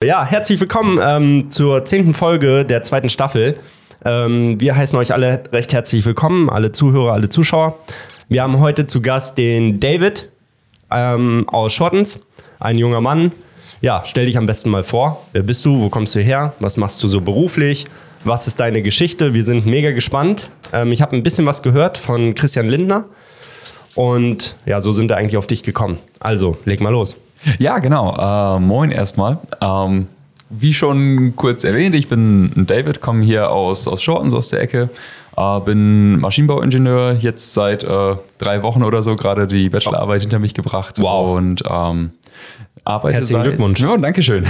Ja, herzlich willkommen ähm, zur zehnten Folge der zweiten Staffel. Ähm, wir heißen euch alle recht herzlich willkommen, alle Zuhörer, alle Zuschauer. Wir haben heute zu Gast den David ähm, aus Schottens, ein junger Mann. Ja, stell dich am besten mal vor. Wer bist du? Wo kommst du her? Was machst du so beruflich? Was ist deine Geschichte? Wir sind mega gespannt. Ähm, ich habe ein bisschen was gehört von Christian Lindner. Und ja, so sind wir eigentlich auf dich gekommen. Also, leg mal los. Ja, genau. Äh, moin erstmal. Ähm, wie schon kurz erwähnt, ich bin David, komme hier aus, aus Shortens, aus der Ecke. Äh, bin Maschinenbauingenieur, jetzt seit äh, drei Wochen oder so gerade die Bachelorarbeit hinter mich gebracht. Wow. Und ähm, arbeite Herzlichen seit, Glückwunsch. Ja, danke schön.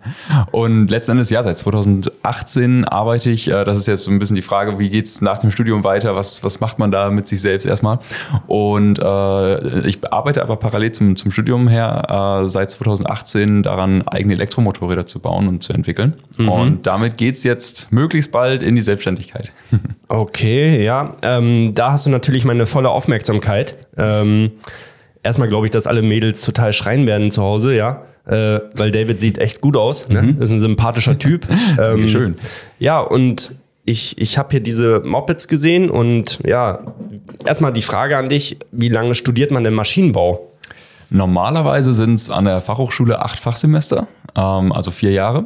Und letzten Endes, ja, seit 2018 arbeite ich. Äh, Das ist jetzt so ein bisschen die Frage, wie geht's nach dem Studium weiter? Was, was macht man da mit sich selbst erstmal? Und äh, ich arbeite aber parallel zum, zum Studium her äh, seit 2018 daran, eigene Elektromotorräder zu bauen und zu entwickeln. Und damit geht's jetzt möglichst bald in die Selbstständigkeit. Okay, ja. Ähm, da hast du natürlich meine volle Aufmerksamkeit. Ähm, erstmal glaube ich, dass alle Mädels total schreien werden zu Hause, ja. Äh, weil David sieht echt gut aus, ne? Ist ein sympathischer Typ. ähm, schön. Ja, und ich, ich habe hier diese Mopeds gesehen und ja, erstmal die Frage an dich, wie lange studiert man denn Maschinenbau? Normalerweise sind es an der Fachhochschule acht Fachsemester, ähm, also vier Jahre.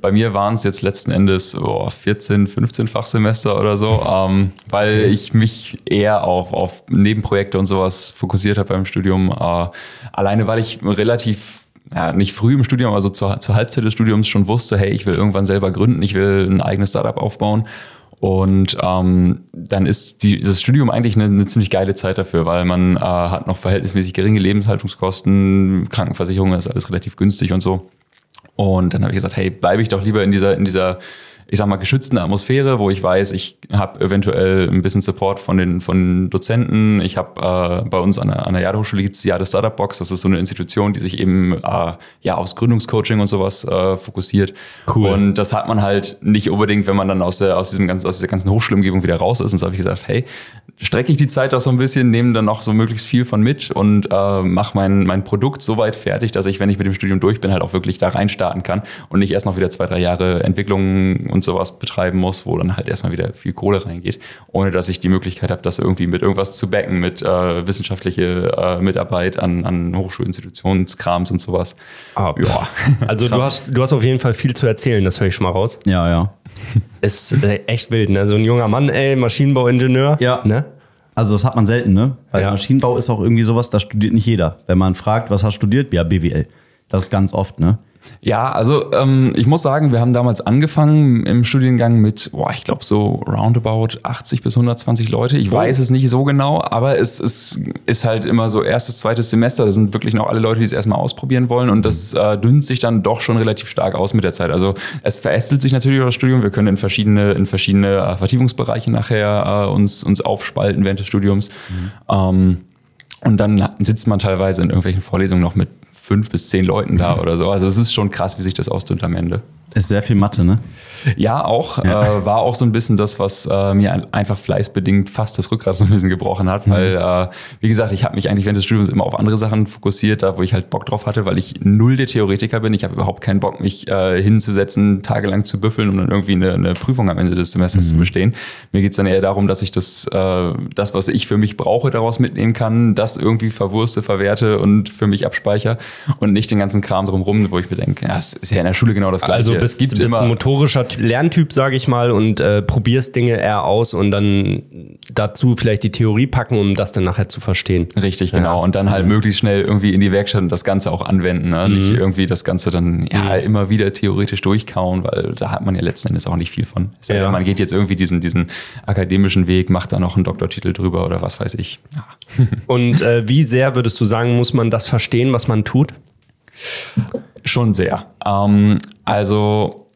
Bei mir waren es jetzt letzten Endes oh, 14, 15 Fachsemester oder so, ähm, weil ich mich eher auf, auf Nebenprojekte und sowas fokussiert habe beim Studium. Äh, alleine, weil ich relativ ja, nicht früh im Studium, also zur, zur Halbzeit des Studiums schon wusste, hey, ich will irgendwann selber gründen, ich will ein eigenes Startup aufbauen. Und ähm, dann ist die, das Studium eigentlich eine, eine ziemlich geile Zeit dafür, weil man äh, hat noch verhältnismäßig geringe Lebenshaltungskosten, Krankenversicherung ist alles relativ günstig und so. Und dann habe ich gesagt, hey, bleibe ich doch lieber in dieser, in dieser, ich sag mal, geschützten Atmosphäre, wo ich weiß, ich habe eventuell ein bisschen Support von den, von Dozenten. Ich habe äh, bei uns an der, an der Jade-Hochschule gibt's die Jade Startup Box. Das ist so eine Institution, die sich eben äh, ja aufs Gründungscoaching und sowas äh, fokussiert. Cool. Und das hat man halt nicht unbedingt, wenn man dann aus, der, aus, diesem ganzen, aus dieser ganzen Hochschulumgebung wieder raus ist. Und so habe ich gesagt, hey, strecke ich die Zeit auch so ein bisschen, nehme dann noch so möglichst viel von mit und äh, mache mein, mein Produkt so weit fertig, dass ich, wenn ich mit dem Studium durch bin, halt auch wirklich da reinstarten kann und nicht erst noch wieder zwei, drei Jahre Entwicklung und sowas betreiben muss, wo dann halt erstmal wieder viel Kohle reingeht, ohne dass ich die Möglichkeit habe, das irgendwie mit irgendwas zu backen, mit äh, wissenschaftliche äh, Mitarbeit an, an Hochschulinstitutionskrams und sowas. Ah, ja. Also du hast, du hast auf jeden Fall viel zu erzählen, das höre ich schon mal raus. Ja, ja. Ist äh, echt wild, ne? So ein junger Mann, ey, Maschinenbauingenieur. Ja. Ne? Also das hat man selten, ne? Weil Ja. Maschinenbau ist auch irgendwie sowas, da studiert nicht jeder. Wenn man fragt, was hast du studiert? Ja, BWL. Das ist ganz oft, ne? Ja, also ähm, ich muss sagen, wir haben damals angefangen im Studiengang mit, boah, ich glaube so roundabout 80 bis 120 Leute. Ich weiß es nicht so genau, aber es, es ist halt immer so erstes, zweites Semester. Da sind wirklich noch alle Leute, die es erstmal ausprobieren wollen und das äh, dünnt sich dann doch schon relativ stark aus mit der Zeit. Also es verästelt sich natürlich auch das Studium. Wir können in verschiedene, in verschiedene äh, Vertiefungsbereiche nachher äh, uns, uns aufspalten während des Studiums. Ähm, und dann sitzt man teilweise in irgendwelchen Vorlesungen noch mit fünf bis zehn Leuten da oder so. Also es ist schon krass, wie sich das ausdünnt am Ende. Ist sehr viel Mathe, ne? Ja, auch. Äh, war auch so ein bisschen das, was äh, mir ein- einfach fleißbedingt fast das Rückgrat so ein bisschen gebrochen hat. Weil, äh, wie gesagt, ich habe mich eigentlich während des Studiums immer auf andere Sachen fokussiert, da wo ich halt Bock drauf hatte, weil ich null der Theoretiker bin. Ich habe überhaupt keinen Bock, mich äh, hinzusetzen, tagelang zu büffeln und dann irgendwie eine, eine Prüfung am Ende des Semesters zu bestehen. Mir geht's dann eher darum, dass ich das, äh, das, was ich für mich brauche, daraus mitnehmen kann, das irgendwie verwurste, verwerte und für mich abspeichere und nicht den ganzen Kram drumrum, wo ich mir denke, ja, es ist ja in der Schule genau das Gleiche. Also bist, gibt bist ein motorischer Ty- Lerntyp, sage ich mal, und äh, probierst Dinge eher aus und dann dazu vielleicht die Theorie packen, um das dann nachher zu verstehen. Richtig, genau. Und dann halt möglichst schnell irgendwie in die Werkstatt und das Ganze auch anwenden. Ne? Nicht irgendwie das Ganze dann ja immer wieder theoretisch durchkauen, weil da hat man ja letzten Endes auch nicht viel von. Sei Ja. Man geht jetzt irgendwie diesen, diesen akademischen Weg, macht da noch einen Doktortitel drüber oder was weiß ich. Ja. Und äh, wie sehr würdest du sagen, muss man das verstehen, was man tut? Schon sehr. Ähm, also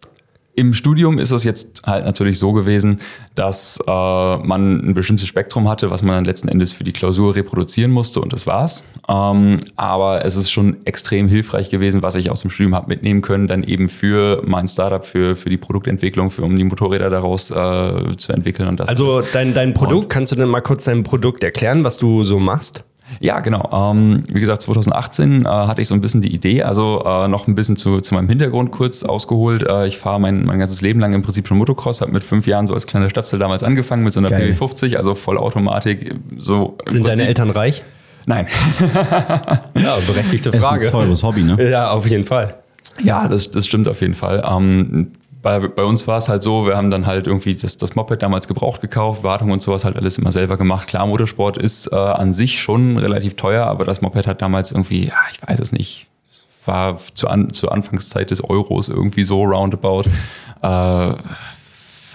im Studium ist es jetzt halt natürlich so gewesen, dass äh, man ein bestimmtes Spektrum hatte, was man dann letzten Endes für die Klausur reproduzieren musste und das war's. Ähm, aber es ist schon extrem hilfreich gewesen, was ich aus dem Studium habe mitnehmen können, dann eben für mein Startup, für, für die Produktentwicklung, für um die Motorräder daraus äh, zu entwickeln und das Also dein, dein Produkt, kannst du denn mal kurz dein Produkt erklären, was du so machst? Ja, genau. Ähm, wie gesagt, 2018 äh, hatte ich so ein bisschen die Idee, also äh, noch ein bisschen zu, zu meinem Hintergrund kurz ausgeholt. Äh, ich fahre mein, mein ganzes Leben lang im Prinzip schon Motocross, habe mit fünf Jahren so als kleiner Stöpsel damals angefangen mit so einer Geil. PW50, also Vollautomatik. So Sind deine Prinzip- Eltern reich? Nein. Ja, berechtigte Ist ein teures Hobby, ne? Ja, auf jeden Fall. Ja, das, das stimmt auf jeden Fall. Ähm, bei, bei uns war es halt so, wir haben dann halt irgendwie das, das Moped damals gebraucht gekauft, Wartung und sowas halt alles immer selber gemacht. Klar, Motorsport ist äh, an sich schon relativ teuer, aber das Moped hat damals irgendwie, ja, ich weiß es nicht, war zu an, zur Anfangszeit des Euros irgendwie so roundabout. Äh,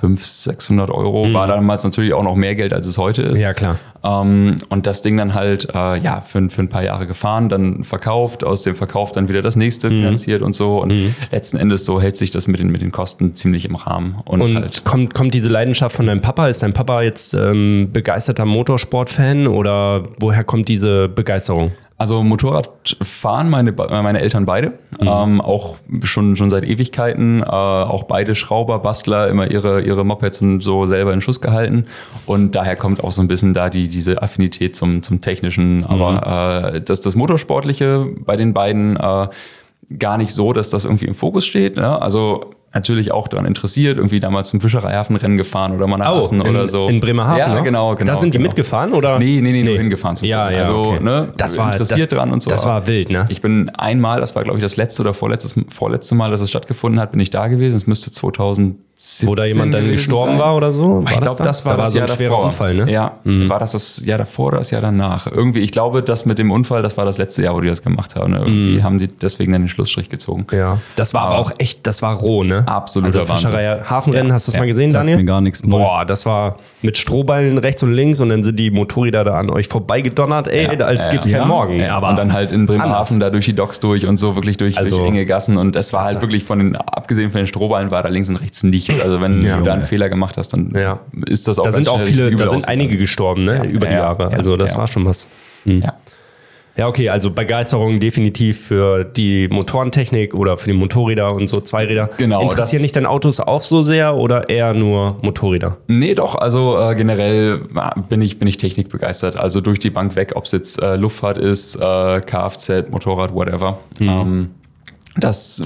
500, 600 Euro war damals natürlich auch noch mehr Geld, als es heute ist. Ja, klar. Ähm, und das Ding dann halt äh, ja für, für ein paar Jahre gefahren, dann verkauft, aus dem Verkauf dann wieder das nächste Mhm. finanziert und so. Und letzten Endes so hält sich das mit den, mit den Kosten ziemlich im Rahmen. Und, Und halt, kommt, kommt diese Leidenschaft von deinem Papa? Ist dein Papa jetzt ähm, begeisterter Motorsportfan oder woher kommt diese Begeisterung? Also Motorradfahren meine, meine Eltern beide, Mhm. ähm, auch schon, schon seit Ewigkeiten, äh, auch beide Schrauber, Bastler, immer ihre, ihre Mopeds und so selber in Schuss gehalten. Und daher kommt auch so ein bisschen da die, diese Affinität zum, zum Technischen. Aber äh, das, das Motorsportliche bei den beiden äh, gar nicht so, dass das irgendwie im Fokus steht. Ne? Also natürlich auch daran interessiert, irgendwie damals zum Fischereihafenrennen gefahren oder mal nach Assen Oh, in, oder so. in Bremerhaven. Ja, ne? genau, genau. Da sind die genau. mitgefahren oder? Nee, nee, nee, nur hingefahren zu Ja, ja, Also, okay. ne, Das war interessiert das, dran und so. Das war wild, ne? Ich bin einmal, das war glaube ich das letzte oder vorletztes, vorletzte Mal, dass es stattgefunden hat, bin ich da gewesen. Es müsste 2017 Wo da jemand dann gestorben sein. war oder so? War ich das glaube, da? das war Da war das so ein Jahr schwerer davor. Unfall, ne? Ja, war das das Jahr davor oder das Jahr danach? Irgendwie, ich glaube, das mit dem Unfall, das war das letzte Jahr, wo die das gemacht haben. Ne? Irgendwie haben die deswegen dann den Schlussstrich gezogen. Ja. Das war aber auch echt, das war roh, ne? Absoluter also Fischerei, Hafenrennen, Ja, hast du das ja. mal gesehen, Daniel? mir gar nichts. Boah, das war mit Strohballen rechts und links und dann sind die Motorräder da an euch vorbeigedonnert, ey, als ja, gibt's ja. keinen Morgen. Ja, aber und dann halt in Bremerhaven da durch die Docks durch und so wirklich durch, Also- durch enge Gassen und es war halt wirklich von den, abgesehen von den Strohballen war da links und rechts nichts. Also wenn Ja. du da einen Fehler gemacht hast, dann Ja. ist das auch Da sind auch viele, da sind einige gestorben, ne, über die ja, Jahre. ja, also das war schon was. Ja. Ja, okay, also Begeisterung definitiv für die Motorentechnik oder für die Motorräder und so Zweiräder. Genau, Interessieren dich dann Autos auch so sehr oder eher nur Motorräder? Nee, doch, also äh, generell äh, bin ich, bin ich technikbegeistert. Also durch die Bank weg, ob es jetzt äh, Luftfahrt ist, äh, Kfz, Motorrad, whatever. Ähm, das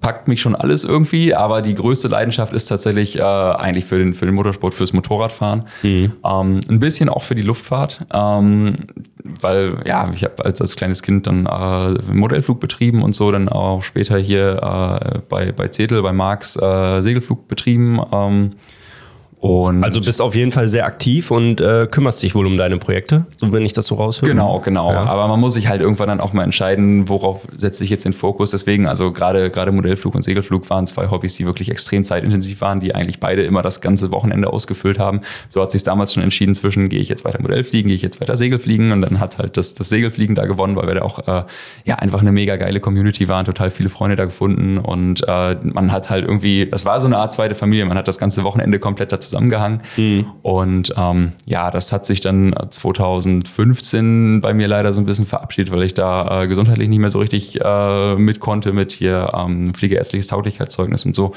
packt mich schon alles irgendwie, aber die größte Leidenschaft ist tatsächlich äh, eigentlich für den, für den Motorsport, fürs Motorradfahren. Ähm, ein bisschen auch für die Luftfahrt, ähm, weil ja, ich habe als, als kleines Kind dann äh, Modellflug betrieben und so, dann auch später hier äh, bei, bei Zetel, bei Marx äh, Segelflug betrieben. Ähm, und Also bist auf jeden Fall sehr aktiv und äh, kümmerst dich wohl um deine Projekte, so wenn ich das so raushöre. Genau, genau. Ja. Aber man muss sich halt irgendwann dann auch mal entscheiden, worauf setze ich jetzt den Fokus. Deswegen, also gerade gerade Modellflug und Segelflug waren zwei Hobbys, die wirklich extrem zeitintensiv waren, die eigentlich beide immer das ganze Wochenende ausgefüllt haben. So hat sich damals schon entschieden zwischen, gehe ich jetzt weiter Modellfliegen, gehe ich jetzt weiter Segelfliegen und dann hat halt das, das Segelfliegen da gewonnen, weil wir da auch äh, ja einfach eine mega geile Community waren, total viele Freunde da gefunden und äh, man hat halt irgendwie, das war so eine Art zweite Familie, man hat das ganze Wochenende komplett da zusammengehangen und ähm, ja, das hat sich dann 2015 bei mir leider so ein bisschen verabschiedet, weil ich da äh, gesundheitlich nicht mehr so richtig äh, mit konnte mit hier ähm, fliegeärztliches Tauglichkeitszeugnis und so.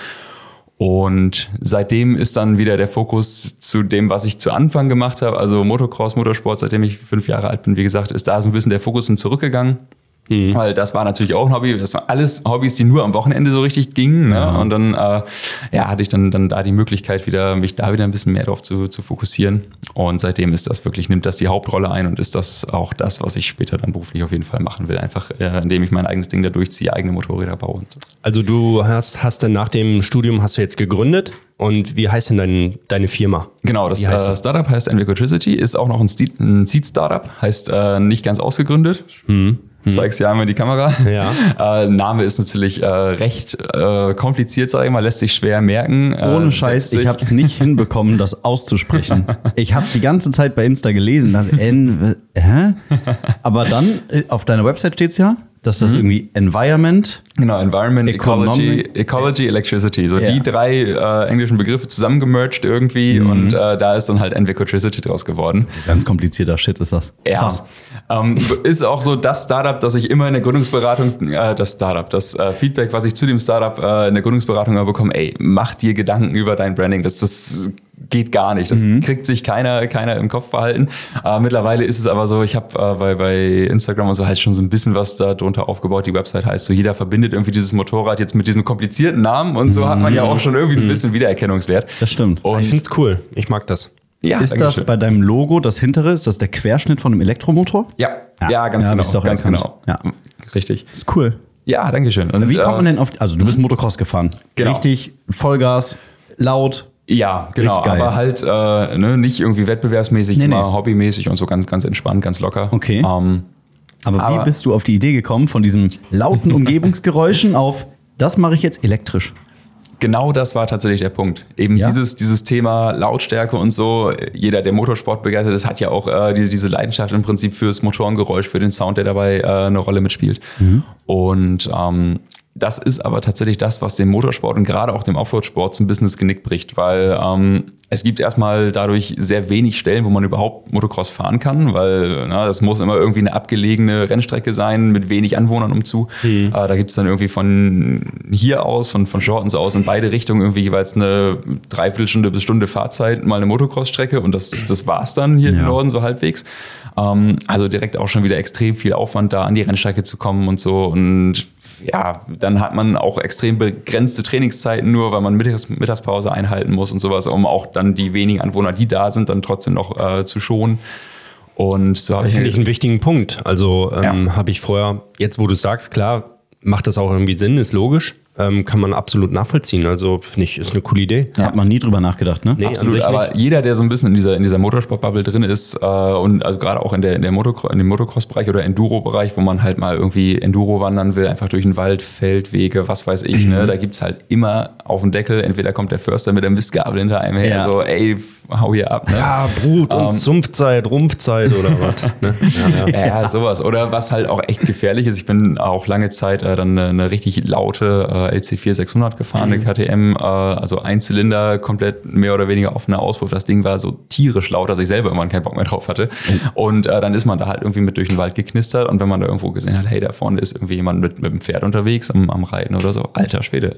Und seitdem ist dann wieder der Fokus zu dem, was ich zu Anfang gemacht habe, also Motocross, Motorsport, seitdem ich fünf Jahre alt bin, wie gesagt, ist da so ein bisschen der Fokus hin zurückgegangen. Weil das war natürlich auch ein Hobby. Das waren alles Hobbys, die nur am Wochenende so richtig gingen. Ne? Und dann äh, ja, hatte ich dann, dann da die Möglichkeit, wieder, mich da wieder ein bisschen mehr drauf zu, zu fokussieren. Und seitdem ist das wirklich, nimmt das die Hauptrolle ein und ist das auch das, was ich später dann beruflich auf jeden Fall machen will. Einfach, äh, indem ich mein eigenes Ding da durchziehe, eigene Motorräder baue und so. Also du hast, hast dann nach dem Studium hast du jetzt gegründet und wie heißt denn dein, deine Firma? Genau, das heißt äh? Startup heißt Envicotricity, ist auch noch ein, Seed- ein Seed-Startup, heißt äh, nicht ganz ausgegründet. Zeig's ja einmal in die Kamera. Ja. Äh, Name ist natürlich äh, recht äh, kompliziert, sage ich mal, lässt sich schwer merken. Äh, Ohne Scheiß, ich habe es nicht hinbekommen, das auszusprechen. Ich habe die ganze Zeit bei Insta gelesen, dachte, N, hä? Aber dann äh, auf deiner Website steht's ja, dass das irgendwie Environment. Genau, Environment, Ecology, Ecology, Electricity. So Ja. die drei äh, englischen Begriffe zusammengemerged irgendwie und äh, da ist dann halt Envicotricity draus geworden. Ganz komplizierter Shit ist das. Ja. Ähm, ist auch so das Startup, das ich immer in der Gründungsberatung, äh, das Startup, das äh, Feedback, was ich zu dem Startup äh, in der Gründungsberatung immer bekomme, ey, mach dir Gedanken über dein Branding. Das, das geht gar nicht. Das kriegt sich keiner, keiner im Kopf behalten. Äh, mittlerweile ist es aber so, ich habe äh, bei, bei Instagram und so heißt schon so ein bisschen was da drunter aufgebaut. Die Website heißt so, jeder verbindet irgendwie dieses Motorrad jetzt mit diesem komplizierten Namen und so hat man ja auch schon irgendwie ein bisschen Wiedererkennungswert. Das stimmt. Und Ich finde es cool. Ich mag das. ja, ist das Dankeschön. bei deinem Logo, das hintere, ist das der Querschnitt von einem Elektromotor? Ja, ja, ganz Ja, genau. doch ganz erkannt. genau. Ja. Richtig. Ist cool. Ja, danke schön. Und, Wie kommt man äh, denn auf, also du bist Motocross gefahren. Genau. Richtig, Vollgas, laut. Ja, genau. Aber halt äh, ne, nicht irgendwie wettbewerbsmäßig, Nee, immer nee. hobbymäßig und so ganz, ganz entspannt, ganz locker. Okay. Ähm, Aber, Aber- wie bist du auf die Idee gekommen, von diesen lauten Umgebungsgeräuschen auf, das mache ich jetzt elektrisch? genau das war tatsächlich der Punkt. Eben Ja? dieses, dieses Thema Lautstärke und so. Jeder, der Motorsport begeistert ist, hat ja auch äh, die, diese Leidenschaft im Prinzip fürs Motorengeräusch, für den Sound, der dabei äh, eine Rolle mitspielt. Und ähm, das ist aber tatsächlich das, was dem Motorsport und gerade auch dem Offroad-Sport zum Business Genick bricht, weil ähm, es gibt erstmal dadurch sehr wenig Stellen, wo man überhaupt Motocross fahren kann, weil na, das muss immer irgendwie eine abgelegene Rennstrecke sein mit wenig Anwohnern umzu. Äh, da gibt's dann irgendwie von hier aus, von, von Shortens aus in beide Richtungen irgendwie jeweils eine Dreiviertelstunde bis Stunde Fahrzeit mal eine Motocross-Strecke und das, das war's dann hier Ja. im Norden so halbwegs. Ähm, also direkt auch schon wieder extrem viel Aufwand da an die Rennstrecke zu kommen und so und ja, dann hat man auch extrem begrenzte Trainingszeiten nur, weil man Mittags Mittagspause einhalten muss und sowas, um auch dann die wenigen Anwohner, die da sind, dann trotzdem noch äh, zu schonen. Und so habe ich Finde ich einen wichtigen Punkt. Also ähm, Ja. habe ich vorher, jetzt wo du sagst, klar, macht das auch irgendwie Sinn, ist logisch. Ähm, kann man absolut nachvollziehen. Also finde ich, ist eine coole Idee. Hat man nie drüber nachgedacht, ne? Nee, Absolut, aber nicht. jeder, der so ein bisschen in dieser, in dieser Motorsport-Bubble drin ist äh, und also gerade auch in, der, in, der Motocro in dem Motocross-Bereich oder Enduro-Bereich, wo man halt mal irgendwie Enduro wandern will, einfach durch den Wald, Feldwege, was weiß ich, Mhm. ne, da gibt's halt immer auf den Deckel, entweder kommt der Förster mit der Mistgabel hinter einem her, Ja. so ey, hau hier ab. Ne? Ja, Brut und Sumpfzeit, Rumpfzeit oder was. Ne? Ja, ja. Ja, sowas. Oder was halt auch echt gefährlich ist. Ich bin auch lange Zeit äh, dann eine, eine richtig laute äh, LC4 600 gefahren, eine KTM, äh, also ein Zylinder, komplett mehr oder weniger offener Auspuff. Das Ding war so tierisch laut, dass ich selber irgendwann keinen Bock mehr drauf hatte. Und äh, dann ist man da halt irgendwie mit durch den Wald geknistert und wenn man da irgendwo gesehen hat, hey, da vorne ist irgendwie jemand mit, mit dem Pferd unterwegs am, am Reiten oder so, alter Schwede,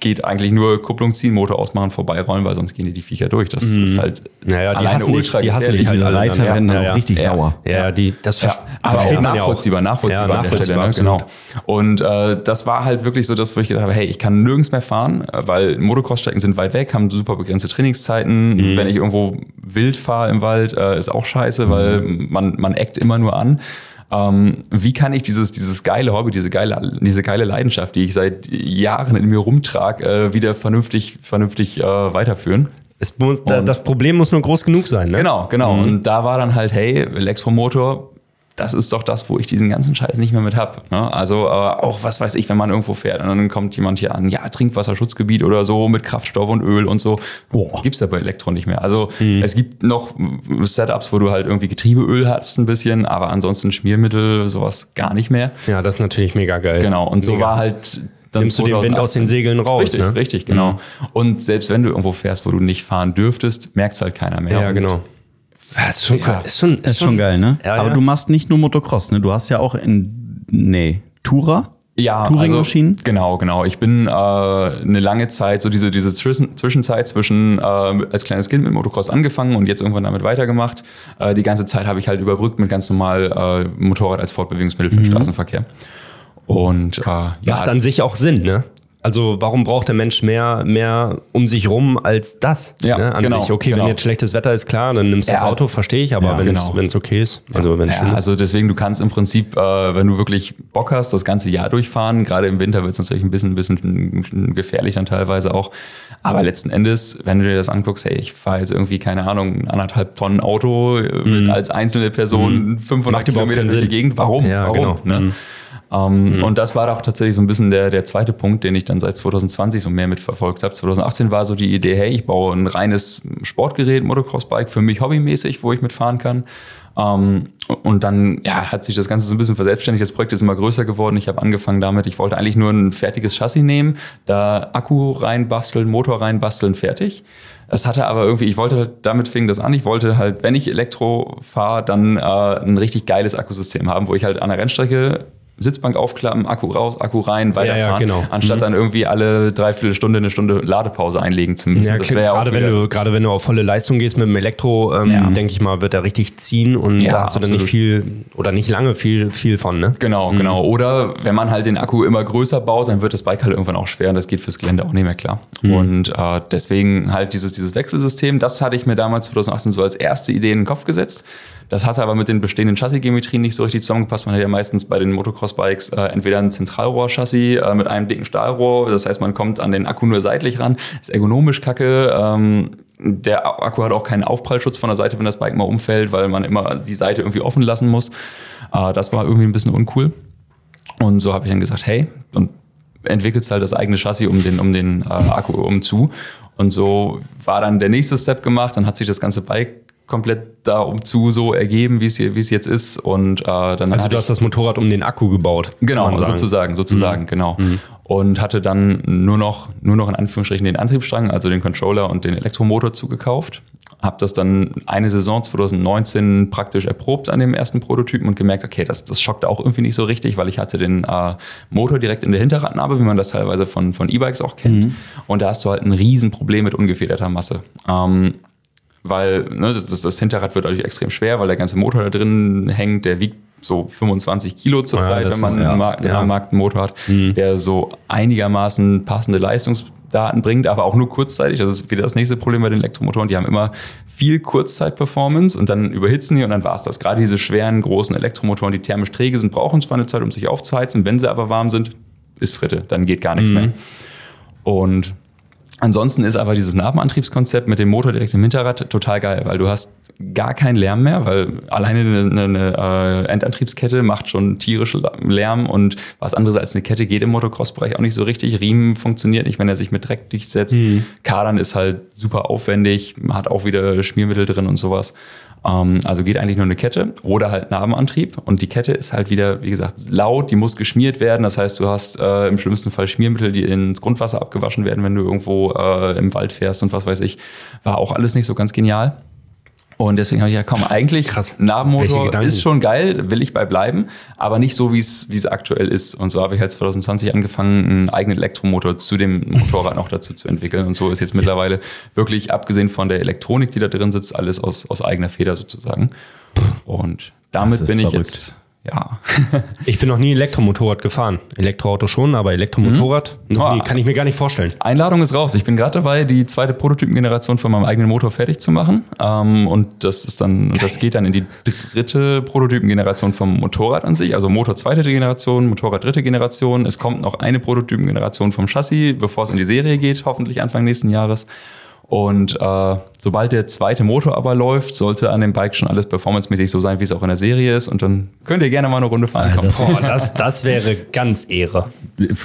geht eigentlich nur Kupplung ziehen, Motor ausmachen, vorbeirollen, weil sonst gehen die die Viecher durch. Das ist halt Naja, die hassen dich, die hassen dich halt Diese alle. Reiter dann, werden ja, dann ja, auch richtig ja. sauer. Ja, ja, die, das Ja, aber auch nachvollziehbar, nachvollziehbar, Ja, an der nachvollziehbar, Stelle, ne? genau. Und äh, das war halt wirklich so das, wo ich gedacht habe, hey, ich kann nirgends mehr fahren, weil Motocross-Strecken sind weit weg, haben super begrenzte Trainingszeiten. Mhm. Wenn ich irgendwo wild fahre im Wald, äh, ist auch scheiße, weil man, man eckt immer nur an. Ähm, wie kann ich dieses, dieses geile Hobby, diese geile, diese geile Leidenschaft, die ich seit Jahren in mir rumtrage, äh, wieder vernünftig, vernünftig äh, weiterführen? Es muss, Und- das Problem muss nur groß genug sein. Ne? Genau, genau. Und da war dann halt, hey, Elektromotor, das ist doch das, wo ich diesen ganzen Scheiß nicht mehr mit hab. Ne? Also äh, auch, was weiß ich, wenn man irgendwo fährt und dann kommt jemand hier an, ja, Trinkwasserschutzgebiet oder so mit Kraftstoff und Öl und so. Boah. Gibt's ja bei Elektro nicht mehr. Also es gibt noch Setups, wo du halt irgendwie Getriebeöl hast ein bisschen, aber ansonsten Schmiermittel, sowas gar nicht mehr. Ja, das ist natürlich mega geil. Genau, und so Mega. war halt dann Nimmst du den Wind aus den Segeln raus, Richtig, ne? richtig, genau. Und selbst wenn du irgendwo fährst, wo du nicht fahren dürftest, merkt's halt keiner mehr. Ja, Und genau. Ja, ist schon, Ja. ist schon, Ist schon geil, ne? Ja, Aber du machst nicht nur Motocross, ne? Du hast ja auch in, nee, Tourer? Ja, Touring-Maschinen? Also, genau, genau. Ich bin äh, eine lange Zeit, so diese, diese Zwischen Zwischenzeit zwischen äh, als kleines Kind mit Motocross angefangen und jetzt irgendwann damit weitergemacht. Äh, die ganze Zeit habe ich halt überbrückt mit ganz normal äh, Motorrad als Fortbewegungsmittel für den Straßenverkehr. Und äh, ja, Macht an sich auch Sinn, ne? Also warum braucht der Mensch mehr, mehr um sich rum als das? Ja, ne? An genau, sich. Okay, genau. wenn jetzt schlechtes Wetter ist, klar, dann nimmst du das Ja. Auto, verstehe ich, aber Ja, wenn es genau. wenn es okay ist, also wenn es schön Ja, ist. also deswegen, du kannst im Prinzip, äh, wenn du wirklich Bock hast, das ganze Jahr durchfahren. Gerade im Winter wird es natürlich ein bisschen, ein bisschen gefährlich dann teilweise auch. Aber letzten Endes, wenn du dir das anguckst, hey, ich fahre jetzt irgendwie, keine Ahnung, anderthalb Tonnen Auto äh, mit, als einzelne Person 500 Mhm. Macht überhaupt Kilometer durch die. Gegend. Warum? Ja, Warum? genau. Ne? Ähm, Und das war doch tatsächlich so ein bisschen der, der zweite Punkt, den ich dann seit 2020 so mehr mitverfolgt habe. 2018 war so die Idee, hey, ich baue ein reines Sportgerät, Motocross-Bike, für mich hobbymäßig, wo ich mitfahren kann. Ähm, und dann ja, hat sich das Ganze so ein bisschen verselbstständigt. Das Projekt ist immer größer geworden. Ich habe angefangen damit, ich wollte eigentlich nur ein fertiges Chassis nehmen, da Akku reinbasteln, Motor reinbasteln, fertig. Es hatte aber irgendwie, ich wollte damit fing das an, ich wollte halt, wenn ich Elektro fahre, dann äh, ein richtig geiles Akkusystem haben, wo ich halt an der Rennstrecke Sitzbank aufklappen, Akku raus, Akku rein, weiterfahren, ja, genau. anstatt Mhm. dann irgendwie alle dreiviertel Stunde eine Stunde Ladepause einlegen zu müssen. Ja, gerade, wenn du, gerade wenn du auf volle Leistung gehst mit dem Elektro, ähm, Ja. denke ich mal, wird er richtig ziehen und Ja, da hast du dann nicht viel oder nicht lange viel, viel von, ne? Genau, genau. Oder wenn man halt den Akku immer größer baut, dann wird das Bike halt irgendwann auch schwer und das geht fürs Gelände auch nicht mehr klar. Und äh, deswegen halt dieses, dieses Wechselsystem, das hatte ich mir damals 2018 so als erste Idee in den Kopf gesetzt. Das hatte aber mit den bestehenden Chassisgeometrien nicht so richtig zusammengepasst. Man hat ja meistens bei den Motocross-Bikes äh, entweder ein Zentralrohr-Chassis äh, mit einem dicken Stahlrohr, das heißt, man kommt an den Akku nur seitlich ran, ist ergonomisch kacke. Ähm, der Akku hat auch keinen Aufprallschutz von der Seite, wenn das Bike mal umfällt, weil man immer die Seite irgendwie offen lassen muss. Äh, das war irgendwie ein bisschen uncool. Und so habe ich dann gesagt, hey, und entwickelst halt das eigene Chassis um den, um den äh, Akku um zu. Und so war dann der nächste Step gemacht, dann hat sich das ganze Bike komplett da um zu so ergeben, wie es wie es jetzt ist. Und äh, dann Also du hast das Motorrad um den Akku gebaut. Genau, sozusagen, sozusagen, genau. Und hatte dann nur noch, nur noch in Anführungsstrichen den Antriebsstrang, also den Controller und den Elektromotor zugekauft. Hab das dann eine Saison 2019 praktisch erprobt an dem ersten Prototypen und gemerkt, okay, das, das schockte auch irgendwie nicht so richtig, weil ich hatte den äh, Motor direkt in der Hinterradnabe, wie man das teilweise von, von E-Bikes auch kennt. Und da hast du halt ein Riesenproblem mit ungefederter Masse. Ähm, weil ne, das, das, das Hinterrad wird dadurch extrem schwer, weil der ganze Motor da drin hängt, der wiegt so 25 Kilo zurzeit, das wenn man ist- einen, ja, ja. einen Markt einen Motor hat, der so einigermaßen passende Leistungsdaten bringt, aber auch nur kurzzeitig. Das ist wieder das nächste Problem bei den Elektromotoren. Die haben immer viel Kurzzeit-Performance und dann überhitzen die und dann war es das. Gerade diese schweren, großen Elektromotoren, die thermisch träge sind, brauchen zwar eine Zeit, um sich aufzuheizen. Wenn sie aber warm sind, ist Fritte, dann geht gar nichts mehr. Und Ansonsten ist aber dieses Nabenantriebskonzept mit dem Motor direkt im Hinterrad total geil, weil du hast gar keinen Lärm mehr, weil alleine eine, eine, eine äh, Endantriebskette macht schon tierisch Lärm und was anderes als eine Kette geht im Motocross-Bereich auch nicht so richtig. Riemen funktioniert nicht, wenn er sich mit Dreck durchsetzt. Kadern ist halt super aufwendig, hat auch wieder Schmiermittel drin und sowas. Ähm, also geht eigentlich nur eine Kette oder halt Nabenantrieb. Und die Kette ist halt wieder, wie gesagt, laut, die muss geschmiert werden. Das heißt, du hast äh, im schlimmsten Fall Schmiermittel, die ins Grundwasser abgewaschen werden, wenn du irgendwo äh, im Wald fährst und was weiß ich. War auch alles nicht so ganz genial. Und deswegen habe ich ja komm, eigentlich Krass. Gedanken. ist schon geil, will ich bei bleiben, aber nicht so, wie es aktuell ist. Und so habe ich halt 2020 angefangen, einen eigenen Elektromotor zu dem Motorrad noch dazu zu entwickeln. Und so ist jetzt mittlerweile wirklich, abgesehen von der Elektronik, die da drin sitzt, alles aus, aus eigener Feder sozusagen. Und damit bin ich verrückt. jetzt, ja, Ich bin noch nie Elektromotorrad gefahren. Elektroauto schon, aber Elektromotorrad noch Ah. nie. Kann ich mir gar nicht vorstellen. Einladung ist raus. Ich bin gerade dabei, die zweite Prototypengeneration von meinem eigenen Motor fertig zu machen. Ähm, und das ist dann, und das geht dann in die dritte Prototypengeneration vom Motorrad an sich. Also Motor zweite Generation, Motorrad dritte Generation. Es kommt noch eine Prototypengeneration vom Chassis, bevor es in die Serie geht, hoffentlich Anfang nächsten Jahres. Und äh, sobald der zweite Motor aber läuft, sollte an dem Bike schon alles performancemäßig so sein, wie es auch in der Serie ist. Und dann könnt ihr gerne mal eine Runde fahren kommen. das- Boah, das, das wäre ganz Ehre.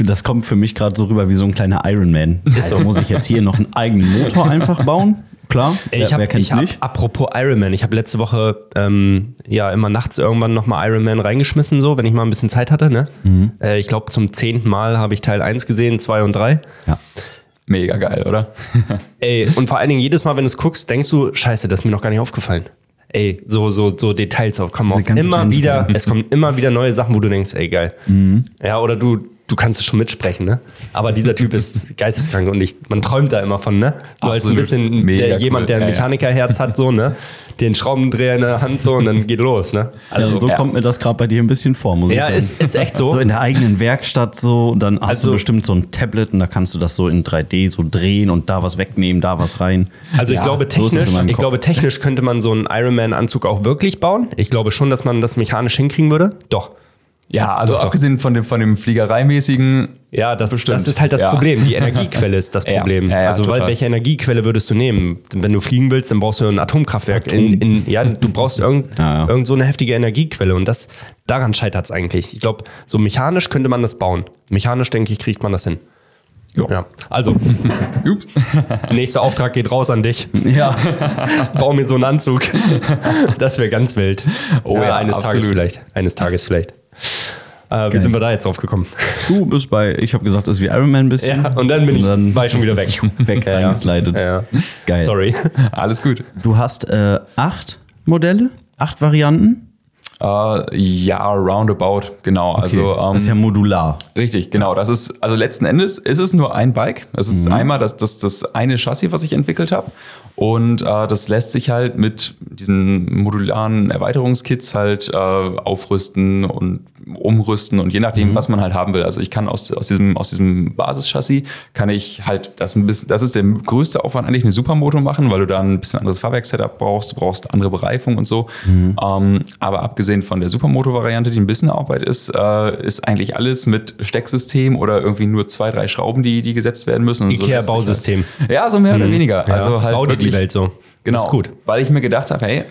Das kommt für mich gerade so rüber wie so ein kleiner Ironman. Also muss ich jetzt hier noch einen eigenen Motor einfach bauen? Klar, ich hab, wer kennt's ich hab, nicht? apropos Ironman, ich habe letzte Woche ähm, ja immer nachts irgendwann nochmal Ironman reingeschmissen, so, wenn ich mal ein bisschen Zeit hatte. Ne? Mhm. Äh, ich glaube, zum zehnten Mal habe ich Teil 1 gesehen, 2 und 3. Ja. Mega geil, oder? Ey, und vor allen Dingen jedes Mal, wenn du es guckst, denkst du, scheiße, das ist mir noch gar nicht aufgefallen. Ey, so, so, so Details auf, kommen auf. Immer wieder, es kommen immer wieder neue Sachen, wo du denkst, ey, geil. Mhm. Ja, oder du, du kannst es schon mitsprechen, ne? Aber dieser Typ ist geisteskrank und ich, man träumt da immer von, ne? So als ein Absolut. bisschen der, jemand, der ein Ja, ja. Mechanikerherz hat, so, ne? Den Schraubendreher in der Hand so und dann geht los, ne? Also so ja. kommt mir das gerade bei dir ein bisschen vor, muss Ja, ich sagen. ist, ist echt so. so in der eigenen Werkstatt so und dann hast Also- du bestimmt so ein Tablet und da kannst du das so in 3D so drehen und da was wegnehmen, da was rein. Also ich Ja, glaube so technisch, meinem ich glaube technisch könnte man so einen Ironman-Anzug auch wirklich bauen. Ich glaube schon, dass man das mechanisch hinkriegen würde. Doch. Ja, also Doch, abgesehen von dem, von dem Fliegereimäßigen, Ja, das, Bestimmt. das ist halt das Ja. Problem. Die Energiequelle ist das Problem. ja, ja, also, weil, welche Energiequelle würdest du nehmen? Wenn du fliegen willst, dann brauchst du ein Atomkraftwerk. In, in, ja, du brauchst irgend, Ja, ja. irgend so eine heftige Energiequelle. Und das, daran scheitert es eigentlich. Ich glaube, so mechanisch könnte man das bauen. Mechanisch, denke ich, kriegt man das hin. Jo. Ja. Also, ups, nächster Auftrag geht raus an dich. Ja, Bau mir so einen Anzug. Das wäre ganz wild. Oh ja, eines Tages absolut. vielleicht. Eines Tages vielleicht. Äh, wie Geil. sind wir da jetzt drauf gekommen? du bist bei, ich habe gesagt, das ist wie Iron Man ein bisschen. Ja, und dann bin ich, dann war ich schon wieder weg. weg Ja, reingeslidet. Ja. Geil. Sorry. alles gut. Du hast äh, acht Modelle, acht Varianten. Äh, ja, roundabout, genau. Also ähm, Das ist ja modular. Richtig, genau. Das ist, also letzten Endes ist es nur ein Bike. Es ist einmal das, das, das eine Chassis, was ich entwickelt habe. Und äh, das lässt sich halt mit diesen modularen Erweiterungskits halt äh, aufrüsten und umrüsten und je nachdem, was man halt haben will. Also ich kann aus, aus diesem, aus diesem Basischassis kann ich halt das ein bisschen, das ist der größte Aufwand eigentlich, eine Supermoto machen, weil du da ein bisschen anderes Fahrwerkssetup brauchst, du brauchst andere Bereifung und so. Ähm, aber abgesehen von der Supermoto-Variante, die ein bisschen Arbeit ist, äh, ist eigentlich alles mit Stecksystem oder irgendwie nur zwei, drei Schrauben, die, die gesetzt werden müssen. So Ikea-Bausystem. Halt, ja, so mehr oder weniger. Ja, Also halt bau dir die Welt so. Genau, Das ist gut. weil ich mir gedacht habe, hey,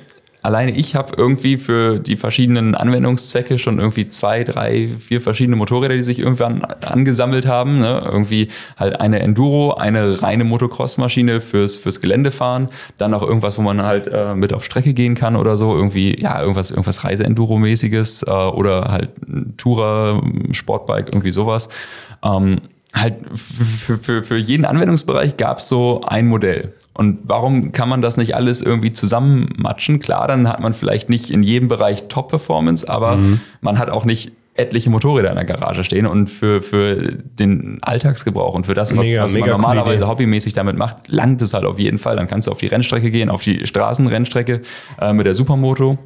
alleine ich habe irgendwie für die verschiedenen Anwendungszwecke schon irgendwie zwei, drei, vier verschiedene Motorräder, die sich irgendwann angesammelt haben. Ne? Irgendwie halt eine Enduro, eine reine Motocross-Maschine fürs, fürs Geländefahren, dann noch irgendwas, wo man halt äh, mit auf Strecke gehen kann oder so, irgendwie, ja, irgendwas, irgendwas Reise-Enduro-mäßiges äh, oder halt Tourer, Sportbike, irgendwie sowas. Ähm, halt für, für, für jeden Anwendungsbereich gab es so ein Modell. Und warum kann man das nicht alles irgendwie zusammenmatschen? Klar, dann hat man vielleicht nicht in jedem Bereich Top-Performance, aber man hat auch nicht etliche Motorräder in der Garage stehen und für, für den Alltagsgebrauch und für das, was, Mega, was man normalerweise Idee. hobbymäßig damit macht, langt es halt auf jeden Fall. Dann kannst du auf die Rennstrecke gehen, auf die Straßenrennstrecke äh, mit der Supermoto.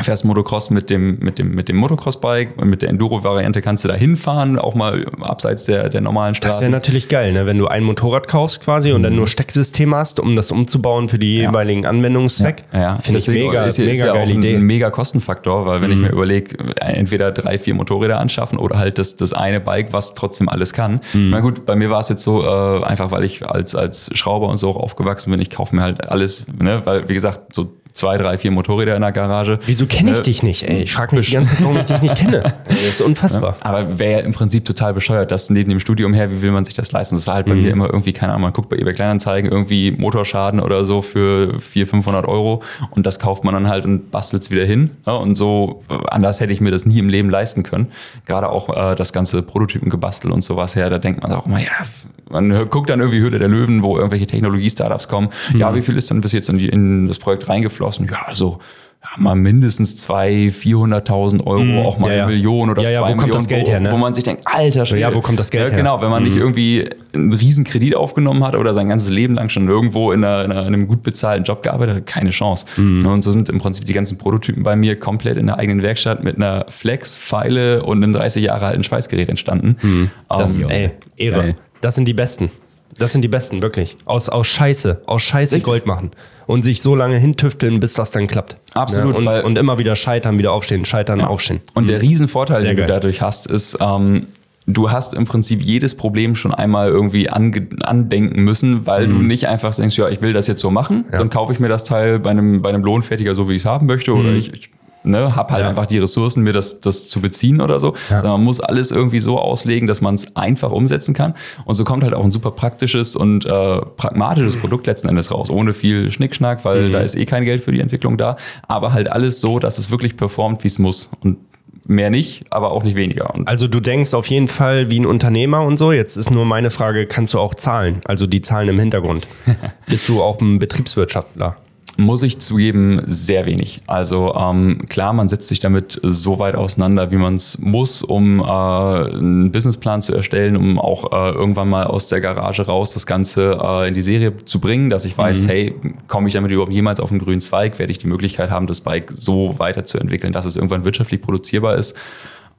Fährst Motocross mit dem, mit dem, mit dem Motocross-Bike und mit der Enduro-Variante kannst du da hinfahren, auch mal abseits der, der normalen Das wäre natürlich geil, ne? wenn du ein Motorrad kaufst quasi und dann nur Stecksystem hast, um das umzubauen für die jeweiligen Anwendungszweck. Ja, Finde ich mega, ist, ja- mega ist ja geile ein, Idee. ein mega Kostenfaktor, weil wenn ich mir überlege, entweder drei, vier Motorräder anschaffen oder halt das, das eine Bike, was trotzdem alles kann. Na gut, bei mir war es jetzt so, äh, einfach weil ich als, als Schrauber und so auch aufgewachsen bin, ich kaufe mir halt alles, ne, weil wie gesagt, so zwei, drei, vier Motorräder in der Garage. Wieso kenne ich Äh, dich nicht, ey? Ich frage mich die ganze Zeit, warum ich dich nicht kenne. Das ist unfassbar. Aber wäre ja im Prinzip total bescheuert, das neben dem Studium her, wie will man sich das leisten? Das war halt bei Mhm. mir immer irgendwie, keine Ahnung, man guckt bei eBay Kleinanzeigen, irgendwie Motorschaden oder so für 400, 500 Euro und das kauft man dann halt und bastelt es wieder hin. Ja, und so, äh, anders hätte ich mir das nie im Leben leisten können. Gerade auch äh, das ganze Prototypengebastel und sowas her, da denkt man auch immer, ja, man guckt dann irgendwie Höhle der Löwen, wo irgendwelche Technologie-Startups kommen. Mhm. Ja, wie viel ist denn bis jetzt in, die, in das Projekt reingeflossen? Ja, so. Ja, mal mindestens zwei, 400.000 Euro, auch mal Mhm. Ja, ja. eine Million oder Ja, ja, zwei wo kommt Millionen, das Geld wo, her, ne? wo man sich denkt, alter Schwede. Ja, wo kommt das Geld ja, her? Genau, wenn man nicht irgendwie einen riesen Kredit aufgenommen hat oder sein ganzes Leben lang schon irgendwo in, einer, in, einem gut bezahlten Job gearbeitet hat, keine Chance. Ja, Und so sind im Prinzip die ganzen Prototypen bei mir komplett in der eigenen Werkstatt mit einer Flex, Pfeile und einem 30 Jahre alten Schweißgerät entstanden. Das, Ähm, ey, Ehre. Geil. Das sind die Besten. Das sind die Besten, wirklich. Aus, aus Scheiße. Aus Scheiße Richtig. Gold machen. Und sich so lange hintüfteln, bis das dann klappt. Absolut, Ja, und, weil- und immer wieder scheitern, wieder aufstehen, scheitern, aufstehen. Und der Riesenvorteil, Sehr den du geil. dadurch hast, ist, ähm, du hast im Prinzip jedes Problem schon einmal irgendwie andenken müssen, weil du nicht einfach denkst, ja, ich will das jetzt so machen, dann kaufe ich mir das Teil bei einem, bei einem Lohnfertiger so, wie ich es haben möchte, oder ich, ich ne, habe halt Ja. einfach die Ressourcen, mir das, das zu beziehen oder so. Sondern man muss alles irgendwie so auslegen, dass man es einfach umsetzen kann. Und so kommt halt auch ein super praktisches und äh, pragmatisches Produkt letzten Endes raus, ohne viel Schnickschnack, weil da ist eh kein Geld für die Entwicklung da. Aber halt alles so, dass es wirklich performt, wie es muss. Und mehr nicht, aber auch nicht weniger. Und Also du denkst auf jeden Fall wie ein Unternehmer und so. Jetzt ist nur meine Frage, kannst du auch zahlen? Also die Zahlen im Hintergrund. Bist du auch ein Betriebswirtschaftler? Muss ich zugeben, sehr wenig. Also ähm, klar, man setzt sich damit so weit auseinander, wie man es muss, um äh, einen Businessplan zu erstellen, um auch äh, irgendwann mal aus der Garage raus das Ganze äh, in die Serie zu bringen, dass ich weiß, hey, komme ich damit überhaupt jemals auf einen grünen Zweig? Werde ich die Möglichkeit haben, das Bike so weiterzuentwickeln, dass es irgendwann wirtschaftlich produzierbar ist?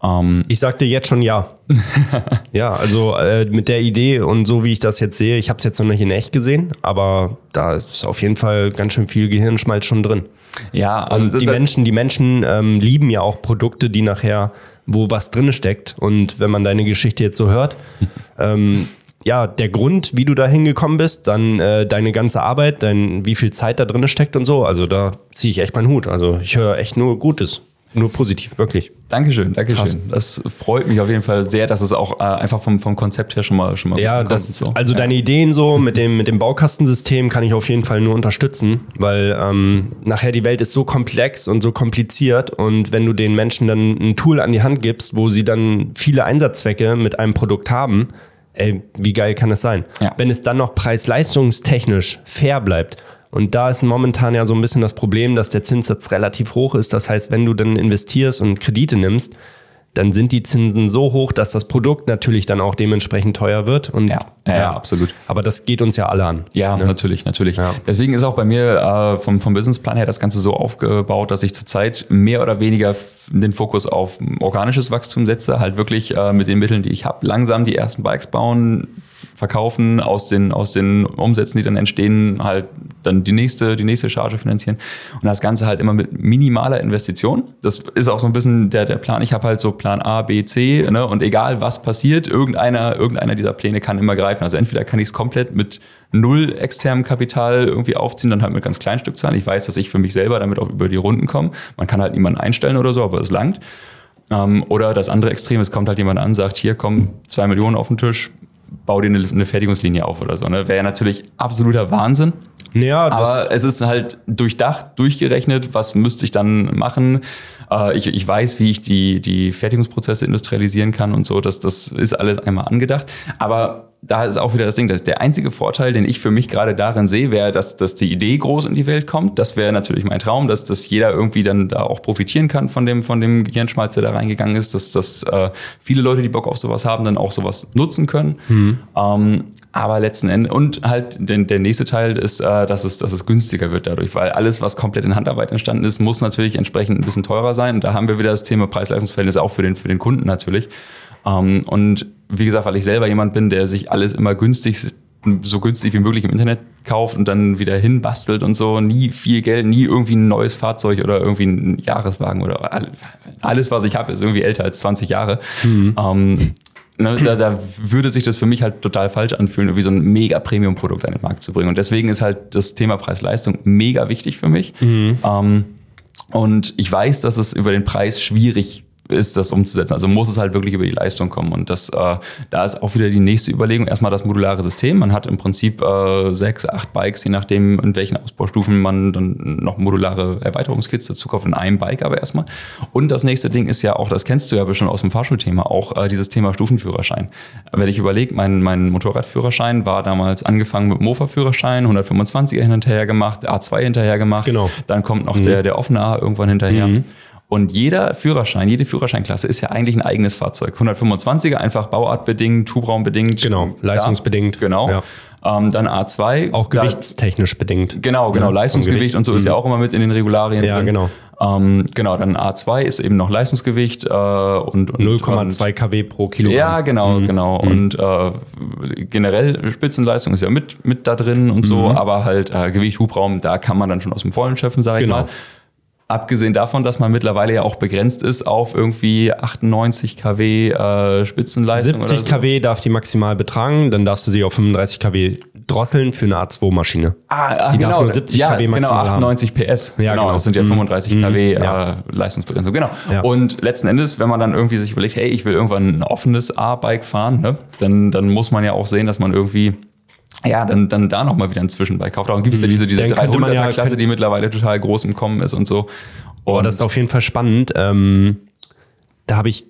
Ähm, Ich sagte jetzt schon ja. ja, also äh, mit der Idee und so wie ich das jetzt sehe, ich habe es jetzt noch nicht in echt gesehen, aber da ist auf jeden Fall ganz schön viel Gehirnschmalz schon drin. ja, also Und die da- Menschen, die Menschen ähm, lieben ja auch Produkte, die nachher, wo was drin steckt. Und wenn man deine Geschichte jetzt so hört, ähm, ja, der Grund, wie du da hingekommen bist, dann äh, deine ganze Arbeit, dein, wie viel Zeit da drin steckt und so, also da ziehe ich echt meinen Hut. Also ich höre echt nur Gutes, nur positiv, wirklich. Dankeschön, Dankeschön. Krass. Das freut mich auf jeden Fall sehr, dass es auch äh, einfach vom, vom Konzept her schon mal schon mal Ja, das, so. also ja. deine Ideen so mit dem, mit dem Baukastensystem kann ich auf jeden Fall nur unterstützen, weil ähm, nachher die Welt ist so komplex und so kompliziert und wenn du den Menschen dann ein Tool an die Hand gibst, wo sie dann viele Einsatzzwecke mit einem Produkt haben, ey, wie geil kann das sein? Ja. Wenn es dann noch preis-leistungstechnisch fair bleibt Und da ist momentan ja so ein bisschen das Problem, dass der Zinssatz relativ hoch ist. Das heißt, wenn du dann investierst und Kredite nimmst, dann sind die Zinsen so hoch, dass das Produkt natürlich dann auch dementsprechend teuer wird. Und, Ja, ja, ja, absolut. Aber das geht uns ja alle an. Ja, natürlich, natürlich. Ja. Deswegen ist auch bei mir äh, vom, vom Businessplan her das Ganze so aufgebaut, dass ich zurzeit mehr oder weniger den Fokus auf organisches Wachstum setze, halt wirklich äh, mit den Mitteln, die ich habe, langsam die ersten Bikes bauen, verkaufen, aus den, aus den Umsätzen, die dann entstehen, halt dann die nächste, die nächste Charge finanzieren. Und das Ganze halt immer mit minimaler Investition. Das ist auch so ein bisschen der, der Plan. Ich habe halt so Plan A, B, C, ne? und egal was passiert, irgendeiner, irgendeiner dieser Pläne kann immer greifen. Also entweder kann ich es komplett mit null externem Kapital irgendwie aufziehen, dann halt mit ganz kleinen Stückzahlen. Ich weiß, dass ich für mich selber damit auch über die Runden komme. Man kann halt niemanden einstellen oder so, aber es langt. Ähm, oder das andere Extrem, es kommt halt jemand an, sagt, hier kommen zwei Millionen auf den Tisch, bau dir eine, eine Fertigungslinie auf oder so. Ne? Wäre natürlich absoluter Wahnsinn. Ja, Aber es ist halt durchdacht, durchgerechnet, was müsste ich dann machen. Äh, ich, ich weiß, wie ich die, die Fertigungsprozesse industrialisieren kann und so. Das, das ist alles einmal angedacht. Aber da ist auch wieder das Ding, dass der einzige Vorteil, den ich für mich gerade darin sehe, wäre, dass, dass die Idee groß in die Welt kommt. Das wäre natürlich mein Traum, dass, dass jeder irgendwie dann da auch profitieren kann von dem, von dem Gehirnschmalz, der da reingegangen ist, dass, dass äh, viele Leute, die Bock auf sowas haben, dann auch sowas nutzen können. Ähm, aber letzten Endes, und halt den, der nächste Teil ist, äh, dass, es, dass es günstiger wird dadurch, weil alles, was komplett in Handarbeit entstanden ist, muss natürlich entsprechend ein bisschen teurer sein. Und da haben wir wieder das Thema Preis-Leistungs-Verhältnis auch für den, für den Kunden natürlich. Ähm, und wie gesagt, weil ich selber jemand bin, der sich alles immer günstig, so günstig wie möglich im Internet kauft und dann wieder hinbastelt und so, nie viel Geld, nie irgendwie ein neues Fahrzeug oder irgendwie ein Jahreswagen oder all- alles, was ich habe, ist irgendwie älter als 20 Jahre. Ähm, Ne, da, da würde sich das für mich halt total falsch anfühlen, irgendwie so ein mega Premium-Produkt an den Markt zu bringen. Und deswegen ist halt das Thema Preis-Leistung mega wichtig für mich. Ähm, und ich weiß, dass es über den Preis schwierig ist, das umzusetzen. Also muss es halt wirklich über die Leistung kommen. Und das, äh, da ist auch wieder die nächste Überlegung. Erstmal das modulare System. Man hat im Prinzip äh, sechs, acht Bikes, je nachdem, in welchen Ausbaustufen man dann noch modulare Erweiterungskits dazu kauft, in einem Bike aber erstmal. Und das nächste Ding ist ja auch, das kennst du ja bestimmt aus dem Fahrschulthema, auch äh, dieses Thema Stufenführerschein. Wenn ich überlege, mein, mein Motorradführerschein war damals angefangen mit Mofa-Führerschein, 125er hinterher gemacht, A2 hinterher gemacht. Genau. Dann kommt noch der, der offene A irgendwann hinterher. Und jeder Führerschein, jede Führerscheinklasse ist ja eigentlich ein eigenes Fahrzeug. 125er einfach bauartbedingt, Hubraumbedingt. Genau, leistungsbedingt. Ja, genau. Ja. Ähm, dann A2. auch da- gewichtstechnisch bedingt. Genau, genau. Ja, Leistungsgewicht Gewicht. und so ist ja auch immer mit in den Regularien Ja, drin. genau. Ähm, genau, dann A2 ist eben noch Leistungsgewicht äh, und, und 0,2 kW pro Kilogramm. ja, genau, genau. Und äh, generell Spitzenleistung ist ja mit, mit da drin und so, aber halt äh, Gewicht, Hubraum, da kann man dann schon aus dem Vollen schöpfen, sage ich Genau. mal. Abgesehen davon, dass man mittlerweile ja auch begrenzt ist auf irgendwie 98 kW äh, Spitzenleistung 70 oder so. kW darf die maximal betragen, dann darfst du sie auf 35 kW drosseln für eine A2-Maschine. Ah, ach, Die darf genau, nur 70 ja, kW Genau, maximal haben. 98 PS. Ja, genau, genau. das sind ja Mhm. 35 Mhm. kW Ja. äh, Leistungsbegrenzung. Genau. Ja. Und letzten Endes, wenn man dann irgendwie sich überlegt, hey, ich will irgendwann ein offenes A-Bike fahren, ne, dann, dann muss man ja auch sehen, dass man irgendwie ja, dann, dann da nochmal wieder ein Zwischenbike kauft. Darum gibt es ja diese, diese Mhm. Könnte man ja- 300er-Klasse, die mittlerweile total groß im Kommen ist und so. Aber das ist auf jeden Fall spannend. Ähm, da habe ich,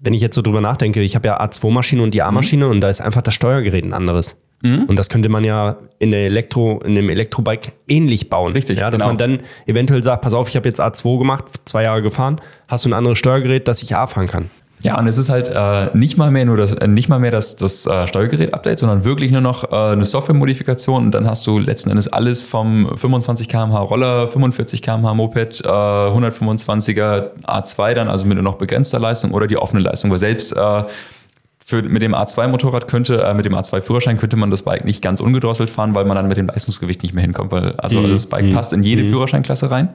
wenn ich jetzt so drüber nachdenke, ich habe ja A2-Maschine und die Mhm. A-Maschine und da ist einfach das Steuergerät ein anderes. Und das könnte man ja in der Elektro, in dem Elektrobike ähnlich bauen. Richtig, Ja, dass genau. man dann eventuell sagt, pass auf, ich habe jetzt A2 gemacht, zwei Jahre gefahren, hast du ein anderes Steuergerät, dass ich A fahren kann. Ja, und es ist halt äh, nicht mal mehr nur das, äh, nicht mal mehr das, das äh, Steuergerät-Update, sondern wirklich nur noch äh, eine Software-Modifikation. Und dann hast du letzten Endes alles vom 25 km/h Roller, 45 km/h Moped, äh, 125er A2 dann, also mit nur noch begrenzter Leistung oder die offene Leistung, weil selbst äh, für, mit dem A2-Motorrad könnte, äh, mit dem A2-Führerschein könnte man das Bike nicht ganz ungedrosselt fahren, weil man dann mit dem Leistungsgewicht nicht mehr hinkommt, weil also das Bike passt in jede Führerscheinklasse rein.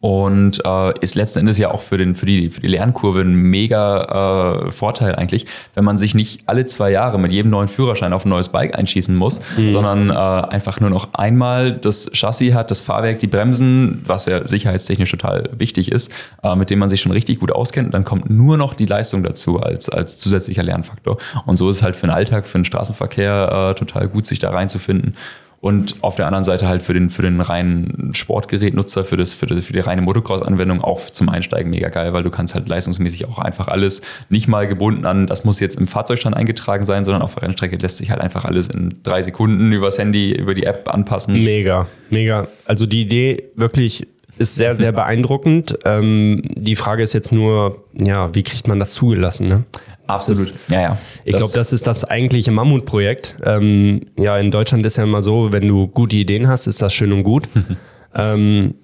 Und äh, ist letzten Endes ja auch für, den, für, die, für die Lernkurve ein mega äh, Vorteil eigentlich, wenn man sich nicht alle zwei Jahre mit jedem neuen Führerschein auf ein neues Bike einschießen muss, sondern äh, einfach nur noch einmal das Chassis hat, das Fahrwerk, die Bremsen, was ja sicherheitstechnisch total wichtig ist, äh, mit dem man sich schon richtig gut auskennt. Und dann kommt nur noch die Leistung dazu als, als zusätzlicher Lernfaktor. Und so ist es halt für den Alltag, für den Straßenverkehr äh, total gut, sich da reinzufinden. Und auf der anderen Seite halt für den, für den reinen Sportgerätnutzer, für, das, für, die, für die reine Motocross-Anwendung auch zum Einsteigen mega geil, weil du kannst halt leistungsmäßig auch einfach alles nicht mal gebunden an, das muss jetzt im Fahrzeugstand eingetragen sein, sondern auf der Rennstrecke lässt sich halt einfach alles in drei Sekunden übers Handy, über die App anpassen. Mega, mega. Also die Idee wirklich ist sehr, sehr beeindruckend. Ähm, die Frage ist jetzt nur, ja, wie kriegt man das zugelassen? Ne? Absolut. ja, ja. Ich glaube, das ist das eigentliche Mammutprojekt. Ähm, ja, in Deutschland ist ja immer so, wenn du gute Ideen hast, ist das schön und gut. ähm,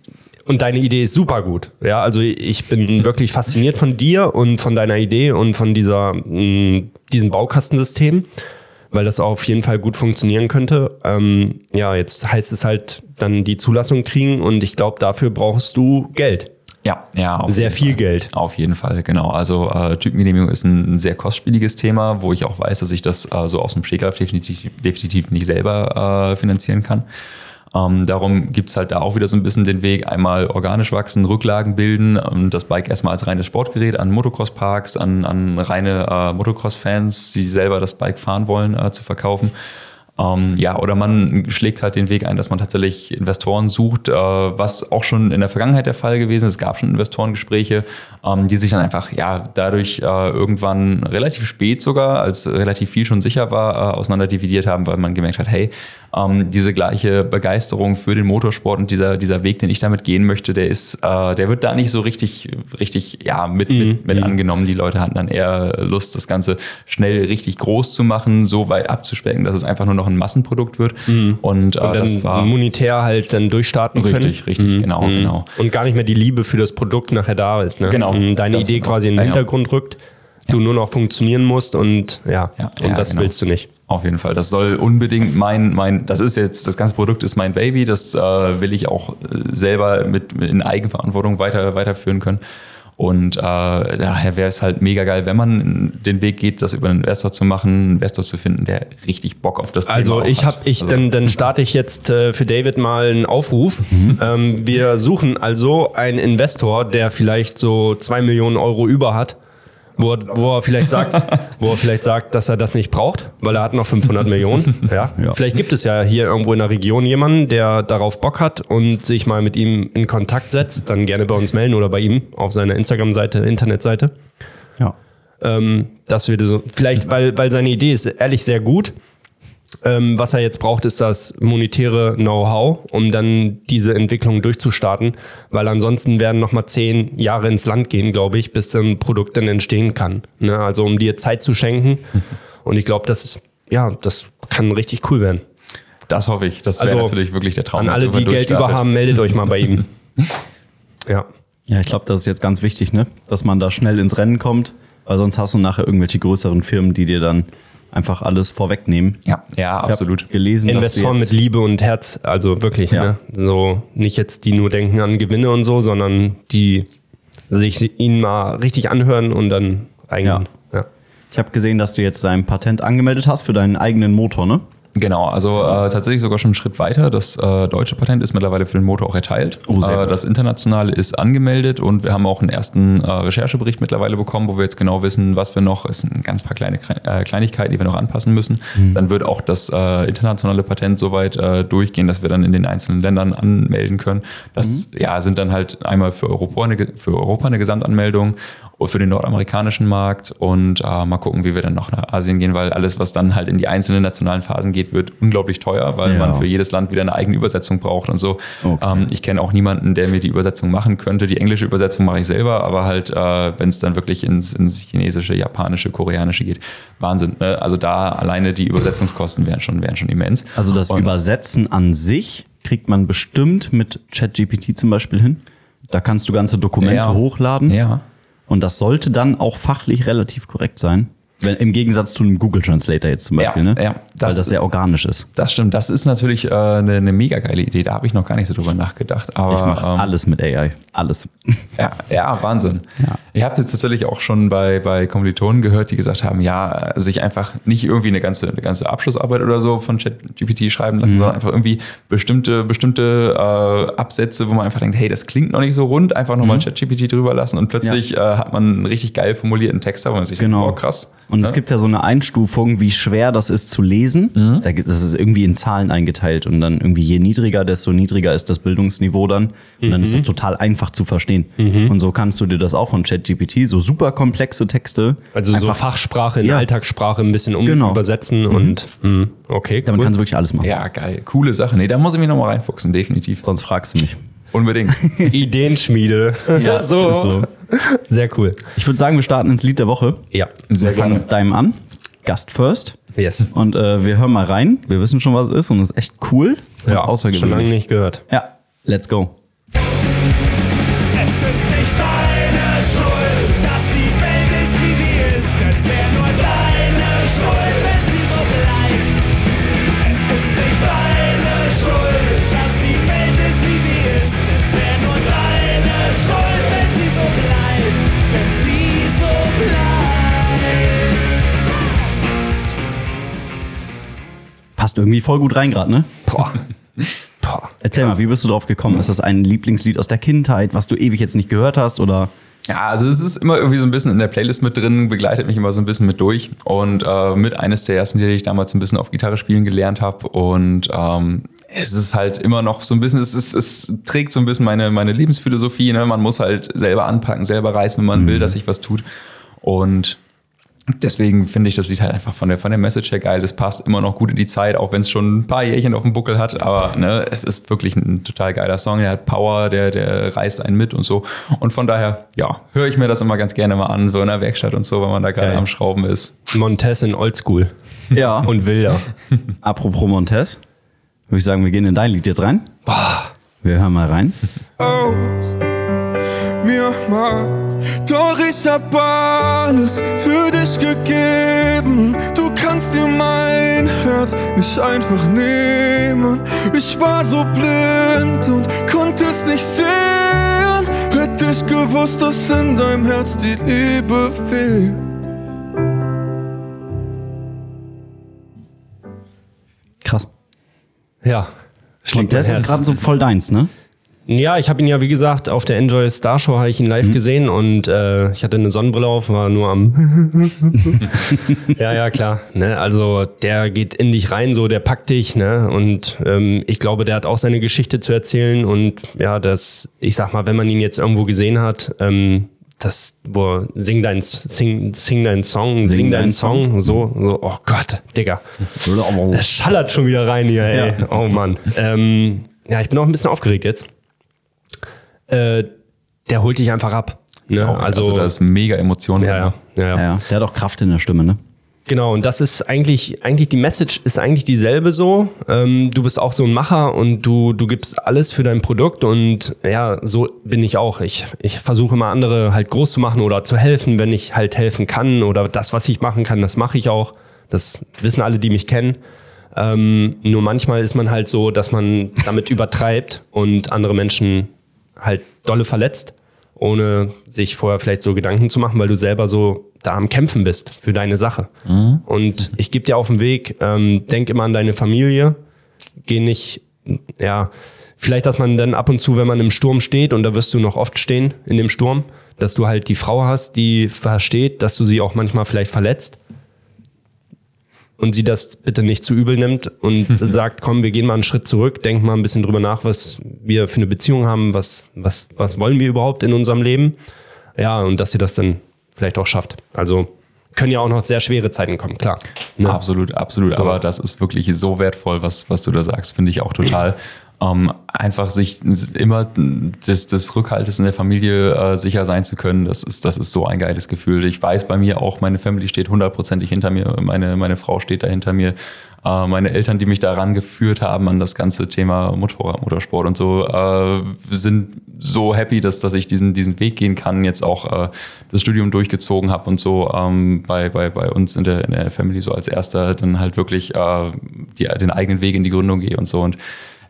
und deine Idee ist super gut. Ja, also ich bin wirklich fasziniert von dir und von deiner Idee und von dieser, mh, diesem Baukastensystem, weil das auf jeden Fall gut funktionieren könnte. Ähm, ja, jetzt heißt es halt dann die Zulassung kriegen und ich glaube, dafür brauchst du Geld. Ja, ja. sehr viel Fall. Geld. Auf jeden Fall, genau. Also äh, Typengenehmigung ist ein, ein, sehr kostspieliges Thema, wo ich auch weiß, dass ich das äh, so aus dem Stegreif definitiv, definitiv nicht selber äh, finanzieren kann. Ähm, darum gibt's halt da auch wieder so ein bisschen den Weg, einmal organisch wachsen, Rücklagen bilden und das Bike erstmal als reines Sportgerät an Motocross-Parks, an, an reine äh, Motocross-Fans, die selber das Bike fahren wollen, äh, zu verkaufen. Ähm, ja, oder man schlägt halt den Weg ein, dass man tatsächlich Investoren sucht, äh, was auch schon in der Vergangenheit der Fall gewesen ist. Es gab schon Investorengespräche, ähm, die sich dann einfach ja dadurch äh, irgendwann relativ spät sogar, als relativ viel schon sicher war, äh, auseinanderdividiert haben, weil man gemerkt hat, hey, ähm, diese gleiche Begeisterung für den Motorsport und dieser, dieser Weg, den ich damit gehen möchte, der ist, äh, der wird da nicht so richtig, richtig, ja, mit, mhm. mit, mit mhm. angenommen. Die Leute hatten dann eher Lust, das Ganze schnell richtig groß zu machen, so weit abzuspecken, dass es einfach nur noch ein Massenprodukt wird. Mhm. Und, äh, und das war monetär halt dann durchstarten richtig, können. Richtig, richtig, mhm. genau, mhm. genau. Und gar nicht mehr die Liebe für das Produkt nachher da ist. Ne? Genau. Mhm, deine Idee genau. quasi in den Hintergrund rückt du nur noch funktionieren musst und ja, und das genau. willst du nicht. Auf jeden Fall. Das soll unbedingt mein, mein, das ist jetzt, das ganze Produkt ist mein Baby, das äh, will ich auch äh, selber mit, in Eigenverantwortung weiter, weiterführen können. Und äh, daher wäre es halt mega geil, wenn man den Weg geht, das über einen Investor zu machen, einen Investor zu finden, der richtig Bock auf das also Thema ich habe ich, also dann, dann starte ich jetzt äh, für David mal einen Aufruf. Mhm. Ähm, wir suchen also einen Investor, der vielleicht so zwei Millionen Euro über hat wo er, wo er vielleicht sagt, wo er vielleicht sagt, dass er das nicht braucht, weil er hat noch 500 Millionen. Ja. ja. Vielleicht gibt es ja hier irgendwo in der Region jemanden, der darauf Bock hat und sich mal mit ihm in Kontakt setzt. Dann gerne bei uns melden oder bei ihm auf seiner Instagram-Seite, Internetseite. Ja. Ähm, das würde so, vielleicht, weil, weil seine Idee ist ehrlich sehr gut. Ähm, was er jetzt braucht, ist das monetäre Know-how, um dann diese Entwicklung durchzustarten, weil ansonsten werden nochmal zehn Jahre ins Land gehen, glaube ich, bis ein Produkt dann entstehen kann. Ne? Also um dir Zeit zu schenken. Und ich glaube, das ist, ja, das kann richtig cool werden. Das hoffe ich. Das wäre also, natürlich wirklich der Traum. An alle, die Geld über haben, meldet euch mal bei ihm. ja. Ja, ich glaube, das ist jetzt ganz wichtig, ne? dass man da schnell ins Rennen kommt, weil sonst hast du nachher irgendwelche größeren Firmen, die dir dann einfach alles vorwegnehmen. Ja, ja, absolut. Gelesen, Investoren mit Liebe und Herz, also wirklich, ja. ne? So nicht jetzt die nur denken an Gewinne und so, sondern die sich ihnen mal richtig anhören und dann reingehen. Ja. ja. Ich habe gesehen, dass du jetzt dein Patent angemeldet hast für deinen eigenen Motor, ne? Genau, also äh, tatsächlich sogar schon einen Schritt weiter. Das äh, deutsche Patent ist mittlerweile für den Motor auch erteilt. Oh, äh, das internationale ist angemeldet und wir haben auch einen ersten äh, Recherchebericht mittlerweile bekommen, wo wir jetzt genau wissen, was wir noch, es sind ganz paar kleine äh, Kleinigkeiten, die wir noch anpassen müssen. Mhm. Dann wird auch das äh, internationale Patent soweit äh, durchgehen, dass wir dann in den einzelnen Ländern anmelden können. Das mhm. ja, sind dann halt einmal für Europa eine, für Europa eine Gesamtanmeldung für den nordamerikanischen Markt und äh, mal gucken, wie wir dann noch nach Asien gehen, weil alles, was dann halt in die einzelnen nationalen Phasen geht, wird unglaublich teuer, weil ja. man für jedes Land wieder eine eigene Übersetzung braucht und so. Okay. Ähm, ich kenne auch niemanden, der mir die Übersetzung machen könnte. Die englische Übersetzung mache ich selber, aber halt, äh, wenn es dann wirklich ins, ins chinesische, japanische, koreanische geht, Wahnsinn. Ne? Also da alleine die Übersetzungskosten wären schon, wären schon immens. Also das und, Übersetzen an sich kriegt man bestimmt mit ChatGPT zum Beispiel hin. Da kannst du ganze Dokumente ja. hochladen. Ja. Und das sollte dann auch fachlich relativ korrekt sein. Wenn, Im Gegensatz zu einem Google Translator jetzt zum Beispiel, ja, ne? Ja, das, Weil das sehr organisch ist. Das stimmt. Das ist natürlich äh, eine, eine mega geile Idee. Da habe ich noch gar nicht so drüber nachgedacht. Aber, ich mache ähm, alles mit AI. Alles. Ja, ja Wahnsinn. Ja. Ich habe jetzt tatsächlich auch schon bei, bei Kommilitonen gehört, die gesagt haben, ja, sich einfach nicht irgendwie eine ganze, eine ganze Abschlussarbeit oder so von ChatGPT schreiben lassen, mhm. sondern einfach irgendwie bestimmte, bestimmte äh, Absätze, wo man einfach denkt, hey, das klingt noch nicht so rund, einfach nochmal mhm. ChatGPT drüber lassen und plötzlich ja. äh, hat man einen richtig geil formulierten Text, wo man sich genau. denkt, oh krass Und es gibt ja so eine Einstufung, wie schwer das ist zu lesen. Mhm. Da gibt, das ist irgendwie in Zahlen eingeteilt und dann irgendwie je niedriger, desto niedriger ist das Bildungsniveau dann. Und dann ist Mhm. das total einfach zu verstehen. Und so kannst du dir das auch von ChatGPT, so super komplexe Texte. Also so einfach, Fachsprache in Ja. Alltagssprache ein bisschen um Genau. übersetzen und mh, okay, damit cool. kannst du wirklich alles machen. Ja, geil. Coole Sache. Nee, da muss ich mich nochmal reinfuchsen, definitiv. Sonst fragst du mich. Unbedingt. Ideenschmiede. Ja, so. so. Sehr cool. Ich würde sagen, wir starten ins Lied der Woche. Ja, Sehr wir fangen gerne. mit deinem an. Gast first. yes. Und äh, wir hören mal rein. Wir wissen schon, was es ist und es ist echt cool. Ja, schon lange nicht gehört. Ja, let's go. Passt irgendwie voll gut rein gerade, ne? Boah. Boah. Erzähl mal, wie bist du drauf gekommen? Ist das ein Lieblingslied aus der Kindheit, was du ewig jetzt nicht gehört hast? Oder Ja, also es ist immer irgendwie so ein bisschen in der Playlist mit drin, begleitet mich immer so ein bisschen mit durch. Und äh, mit eines der ersten, die ich damals ein bisschen auf Gitarre spielen gelernt habe. Und ähm, es ist halt immer noch so ein bisschen, es, ist, es trägt so ein bisschen meine, meine Lebensphilosophie. Ne? Man muss halt selber anpacken, selber reißen, wenn man will, dass sich was tut. Und deswegen finde ich das Lied halt einfach von der, von der Message her geil. Das passt immer noch gut in die Zeit, auch wenn es schon ein paar Jährchen auf dem Buckel hat. Aber ne, es ist wirklich ein total geiler Song. Der hat Power, der, der reißt einen mit und so. Und von daher, ja, höre ich mir das immer ganz gerne mal an, so in der Werkstatt und so, wenn man da gerade am Schrauben ist. Montez in Oldschool. ja. Und Wilder. apropos Montez, würde ich sagen, wir gehen in dein Lied jetzt rein. Wir hören mal rein. aus mir mal. Doch ich hab alles für dich gegeben. Du kannst dir mein Herz nicht einfach nehmen. Ich war so blind und konnte es nicht sehen. Hätte ich gewusst, dass in deinem Herz die Liebe fehlt. Krass. Ja. Schlägt Montez ist gerade so voll deins, ne? Ja, ich habe ihn ja, wie gesagt, auf der Enjoy Star Show habe ich ihn Mhm. live gesehen und äh, ich hatte eine Sonnenbrille auf, war nur am. ja, ja, klar. Ne? Also der geht in dich rein, so der packt dich, ne? Und ähm, ich glaube, der hat auch seine Geschichte zu erzählen und ja, das, ich sag mal, wenn man ihn jetzt irgendwo gesehen hat, ähm, das, wo sing dein, sing, sing dein Song, sing, dein dein Song, so, so, oh Gott, Digga. Das schallert schon wieder rein hier, ey. Oh Mann. Ähm, ja, ich bin auch ein bisschen aufgeregt jetzt. Äh, der holt dich einfach ab. Ne? Also, also, da ist mega Emotion ja, ja, ja, ja. Ja, der hat auch Kraft in der Stimme, ne? Genau, und das ist eigentlich, eigentlich die Message ist eigentlich dieselbe so. Ähm, du bist auch so ein Macher und du, du gibst alles für dein Produkt und ja, so bin ich auch. Ich, ich versuche immer andere halt groß zu machen oder zu helfen, wenn ich halt helfen kann oder das, was ich machen kann, das mache ich auch. Das wissen alle, die mich kennen. Ähm, nur manchmal ist man halt so, dass man damit übertreibt und andere Menschen halt dolle verletzt, ohne sich vorher vielleicht so Gedanken zu machen, weil du selber so da am Kämpfen bist für deine Sache. Und ich gebe dir auf den Weg, ähm, denk immer an deine Familie, geh nicht, ja, vielleicht, dass man dann ab und zu, wenn man im Sturm steht, und da wirst du noch oft stehen in dem Sturm, dass du halt die Frau hast, die versteht, dass du sie auch manchmal vielleicht verletzt und sie das bitte nicht zu übel nimmt und sagt, komm, wir gehen mal einen Schritt zurück, denk mal ein bisschen drüber nach, was wir für eine Beziehung haben, was, was, was wollen wir überhaupt in unserem Leben. Ja, und dass sie das dann vielleicht auch schafft. Also können ja auch noch sehr schwere Zeiten kommen, klar. Ne? Absolut, absolut. So. Aber das ist wirklich so wertvoll, was, was du da sagst, finde ich auch total. Ähm, einfach sich immer des, des Rückhaltes in der Familie äh, sicher sein zu können, das ist, das ist so ein geiles Gefühl. Ich weiß bei mir auch, meine Family steht hundertprozentig hinter mir, meine, meine Frau steht da hinter mir. Äh, meine Eltern, die mich daran geführt haben, an das ganze Thema Motorrad, Motorsport und so, äh, sind so happy, dass, dass ich diesen, diesen Weg gehen kann, jetzt auch äh, das Studium durchgezogen habe und so ähm, bei, bei, bei uns in der, in der Family so als erster dann halt wirklich äh, die, den eigenen Weg in die Gründung gehe und so. Und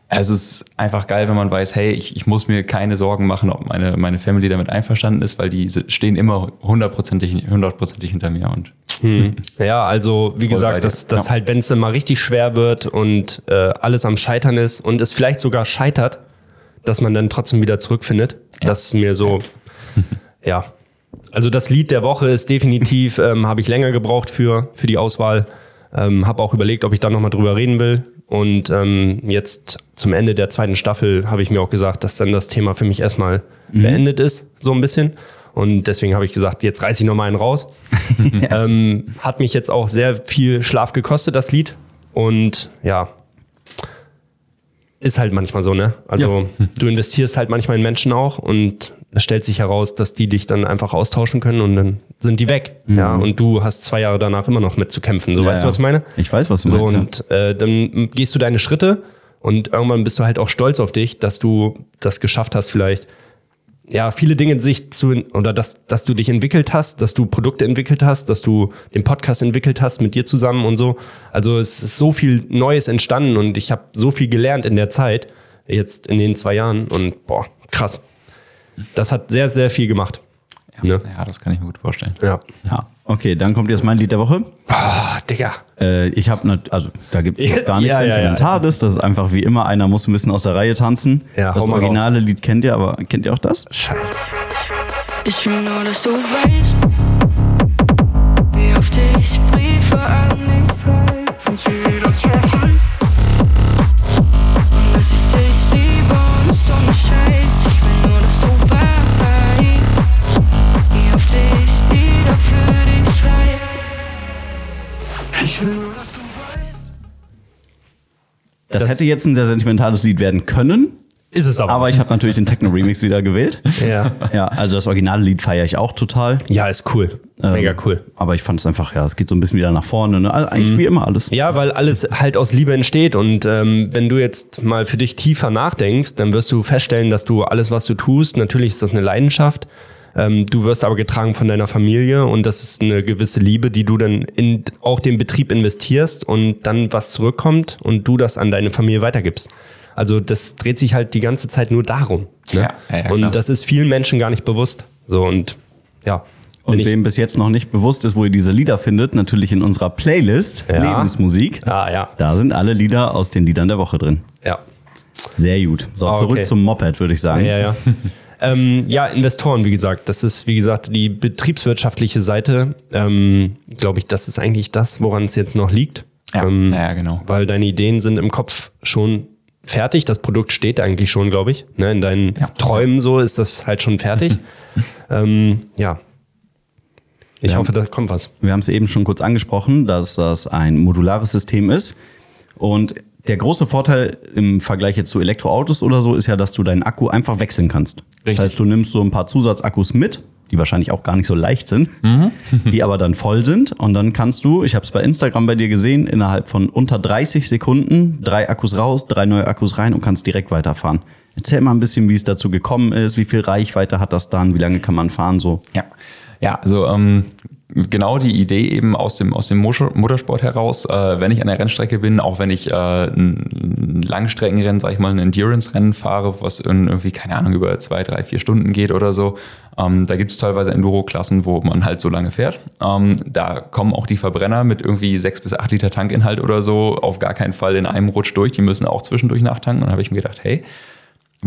es ist einfach geil, wenn man weiß, hey, ich, ich muss mir keine Sorgen machen, ob meine, meine Family damit einverstanden ist, weil die stehen immer hundertprozentig, hundertprozentig hinter mir. Und Ja, also wie bei gesagt, dass, dass Ja. halt, wenn es mal richtig schwer wird und äh, alles am Scheitern ist und es vielleicht sogar scheitert, dass man dann trotzdem wieder zurückfindet. Das ist mir so, ja, also das Lied der Woche ist definitiv, ähm, habe ich länger gebraucht für, für die Auswahl. Ähm, habe auch überlegt, ob ich da nochmal drüber reden will. Und ähm, jetzt zum Ende der zweiten Staffel habe ich mir auch gesagt, dass dann das Thema für mich erstmal beendet ist, so ein bisschen. Und deswegen habe ich gesagt, jetzt reiße ich nochmal einen raus. ähm, hat mich jetzt auch sehr viel Schlaf gekostet, das Lied. Und ja, ist halt manchmal so, ne? Also du investierst halt manchmal in Menschen auch und es stellt sich heraus, dass die dich dann einfach austauschen können und dann sind die weg. Ja, und du hast zwei Jahre danach immer noch mit zu kämpfen. So, Ja, weißt du, ja. was ich meine? Ich weiß, was du So, meinst. und äh, dann gehst du deine Schritte und irgendwann bist du halt auch stolz auf dich, dass du das geschafft hast, vielleicht ja, viele Dinge sich zu, oder dass, dass du dich entwickelt hast, dass du Produkte entwickelt hast, dass du den Podcast entwickelt hast mit dir zusammen und so. Also es ist so viel Neues entstanden und ich habe so viel gelernt in der Zeit, jetzt in den zwei Jahren und boah, krass. Das hat sehr, sehr viel gemacht. Ja, Ne? ja, das kann ich mir gut vorstellen. Ja. ja. Okay, dann kommt jetzt mein Lied der Woche. Ah, Digga. Äh, ich habe, also da gibt es jetzt gar nichts Ja, ja, ja. Sentimentales. Das ist einfach wie immer, einer muss ein bisschen aus der Reihe tanzen. Ja, das originale Lied kennt ihr, aber kennt ihr auch das? Scheiße. Ich will nur, dass du weißt, wie oft ich Briefe an dich schreibe und sie wieder zerreißt. Und dass ich dich liebe und so ne Scheiß. Ich will nur, dass du Das, Das- hätte jetzt ein sehr sentimentales Lied werden können, Ist es aber. aber ich habe natürlich den Techno-Remix wieder gewählt. ja. Ja, also das originale Lied feiere ich auch total. ja, ist cool. Mega Ähm, cool. Aber ich fand es einfach, ja, es geht so ein bisschen wieder nach vorne. Ne? Also eigentlich wie immer alles. Ja, weil alles halt aus Liebe entsteht. Und ähm, wenn du jetzt mal für dich tiefer nachdenkst, dann wirst du feststellen, dass du alles, was du tust, natürlich ist das eine Leidenschaft. Ähm, du wirst aber getragen von deiner Familie und das ist eine gewisse Liebe, die du dann in auch den Betrieb investierst und dann was zurückkommt und du das an deine Familie weitergibst. Also das dreht sich halt die ganze Zeit nur darum. Ne? Ja, ja, ja, und das ist vielen Menschen gar nicht bewusst. So und ja. Und wem bis jetzt noch nicht bewusst ist, wo ihr diese Lieder findet, natürlich in unserer Playlist Ja. Lebensmusik. Ah, ja. Da sind alle Lieder aus den Liedern der Woche drin. ja. Sehr gut. So, Ah, zurück okay. zum Moped, würde ich sagen. Ja, ja. ähm, ja, Investoren, wie gesagt, das ist, wie gesagt, die betriebswirtschaftliche Seite. Ähm, Glaube ich, das ist eigentlich das, woran es jetzt noch liegt. Ja, ähm, ja, genau. Weil deine Ideen sind im Kopf schon fertig. Das Produkt steht eigentlich schon, glaube ich. Ne, in deinen Ja. Träumen so ist das halt schon fertig. ähm, ja. Ich Ja. hoffe, da kommt was. Wir haben es eben schon kurz angesprochen, dass das ein modulares System ist. Und der große Vorteil im Vergleich jetzt zu Elektroautos oder so ist ja, dass du deinen Akku einfach wechseln kannst. Richtig. Das heißt, du nimmst so ein paar Zusatzakkus mit, die wahrscheinlich auch gar nicht so leicht sind, die aber dann voll sind. Und dann kannst du, ich habe es bei Instagram bei dir gesehen, innerhalb von unter 30 Sekunden drei Akkus raus, drei neue Akkus rein und kannst direkt weiterfahren. Erzähl mal ein bisschen, wie es dazu gekommen ist, wie viel Reichweite hat das dann, wie lange kann man fahren so. Ja, ja also ähm, genau die Idee eben aus dem, aus dem Motor- Motorsport heraus, äh, wenn ich an der Rennstrecke bin, auch wenn ich äh, ein Langstreckenrennen, sag ich mal, ein Endurance-Rennen fahre, was irgendwie, keine Ahnung, über zwei, drei, vier Stunden geht oder so, ähm, da gibt es teilweise Enduro-Klassen, wo man halt so lange fährt. Ähm, da kommen auch die Verbrenner mit irgendwie sechs bis acht Liter Tankinhalt oder so auf gar keinen Fall in einem Rutsch durch. Die müssen auch zwischendurch nachtanken. Und da habe ich mir gedacht, hey,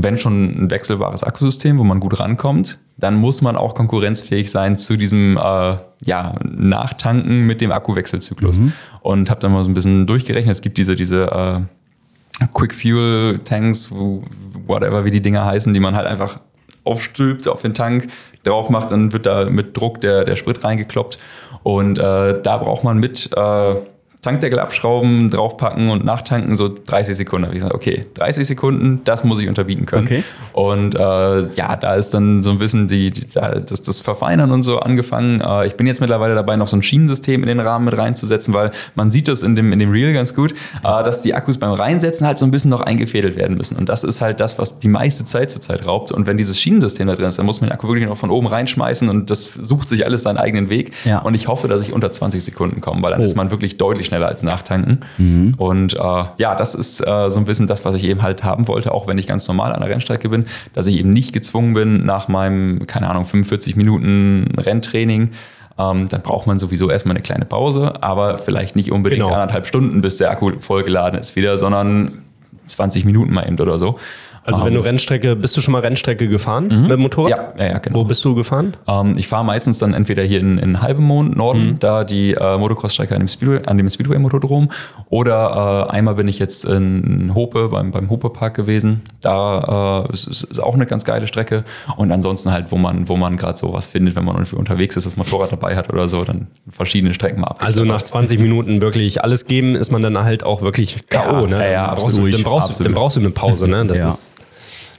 wenn schon ein wechselbares Akkusystem, wo man gut rankommt, dann muss man auch konkurrenzfähig sein zu diesem äh, ja, Nachtanken mit dem Akkuwechselzyklus. Und habe dann mal so ein bisschen durchgerechnet. Es gibt diese, diese äh, Quick Fuel Tanks, whatever wie die Dinger heißen, die man halt einfach aufstülpt auf den Tank, drauf macht, dann wird da mit Druck der, der Sprit reingekloppt. Und äh, da braucht man mit äh, Tankdeckel abschrauben, draufpacken und nachtanken, so 30 Sekunden. Ich gesagt, okay, 30 Sekunden, das muss ich unterbieten können. Okay. Und äh, ja, da ist dann so ein bisschen die, die, da- das, das Verfeinern und so angefangen. Äh, ich bin jetzt mittlerweile dabei, noch so ein Schienensystem in den Rahmen mit reinzusetzen, weil man sieht das in dem, in dem Reel ganz gut, äh, dass die Akkus beim Reinsetzen halt so ein bisschen noch eingefädelt werden müssen. Und das ist halt das, was die meiste Zeit zurzeit raubt. Und wenn dieses Schienensystem da drin ist, dann muss man den Akku wirklich noch von oben reinschmeißen und das sucht sich alles seinen eigenen Weg. Ja. Und ich hoffe, dass ich unter 20 Sekunden komme, weil dann Oh. ist man wirklich deutlich schneller als nachtanken. Und äh, ja, das ist äh, so ein bisschen das, was ich eben halt haben wollte, auch wenn ich ganz normal an der Rennstrecke bin, dass ich eben nicht gezwungen bin, nach meinem, keine Ahnung, 45 Minuten Renntraining, ähm, dann braucht man sowieso erstmal eine kleine Pause, aber vielleicht nicht unbedingt Genau. anderthalb Stunden, bis der Akku vollgeladen ist wieder, sondern 20 Minuten mal eben oder so. Also wenn du Rennstrecke, bist du schon mal Rennstrecke gefahren mit dem Motorrad? Ja, ja, ja, genau. Wo bist du gefahren? Ähm, ich fahre meistens dann entweder hier in, in Halbemond, Norden, da die äh, Motocross-Strecke an dem Speedway, an dem Speedway-Motodrom. Oder äh, einmal bin ich jetzt in Hope, beim, beim Hope-Park gewesen. Da äh, ist, ist auch eine ganz geile Strecke. Und ansonsten halt, wo man, wo man gerade sowas findet, wenn man unterwegs ist, das Motorrad dabei hat oder so, dann verschiedene Strecken mal ab. Also nach 20 Minuten wirklich alles geben, ist man dann halt auch wirklich K.O. Ja, ne? ja, ja, Dann brauchst du, absolut. dann, brauchst, du- dann brauchst du eine Pause, ne? Das Ja. ist.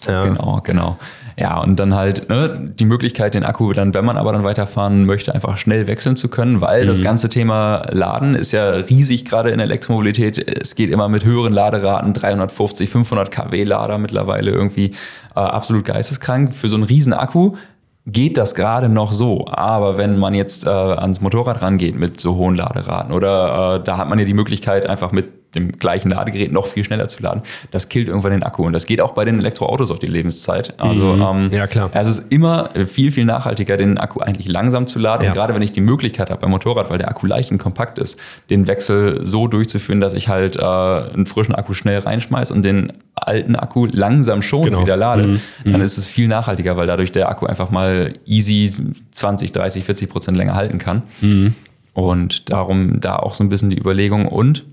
Ja. Genau, genau. Ja, und dann halt ne, die Möglichkeit, den Akku dann, wenn man aber dann weiterfahren möchte, einfach schnell wechseln zu können, weil Mhm. das ganze Thema Laden ist ja riesig gerade in der Elektromobilität. Es geht immer mit höheren Laderaten, 350, 500 kW Lader mittlerweile irgendwie äh, absolut geisteskrank. Für so einen riesen Akku geht das gerade noch so. Aber wenn man jetzt äh, ans Motorrad rangeht mit so hohen Laderaten oder äh, da hat man ja die Möglichkeit, einfach mit dem gleichen Ladegerät noch viel schneller zu laden. Das killt irgendwann den Akku. Und das geht auch bei den Elektroautos auf die Lebenszeit. Also ähm, Ja, klar. es ist immer viel, viel nachhaltiger, den Akku eigentlich langsam zu laden. Ja. Und gerade wenn ich die Möglichkeit habe beim Motorrad, weil der Akku leicht und kompakt ist, den Wechsel so durchzuführen, dass ich halt äh, einen frischen Akku schnell reinschmeiß und den alten Akku langsam schon Genau. wieder lade, dann ist es viel nachhaltiger, weil dadurch der Akku einfach mal easy 20, 30, 40 Prozent länger halten kann. Und darum da auch so ein bisschen die Überlegung und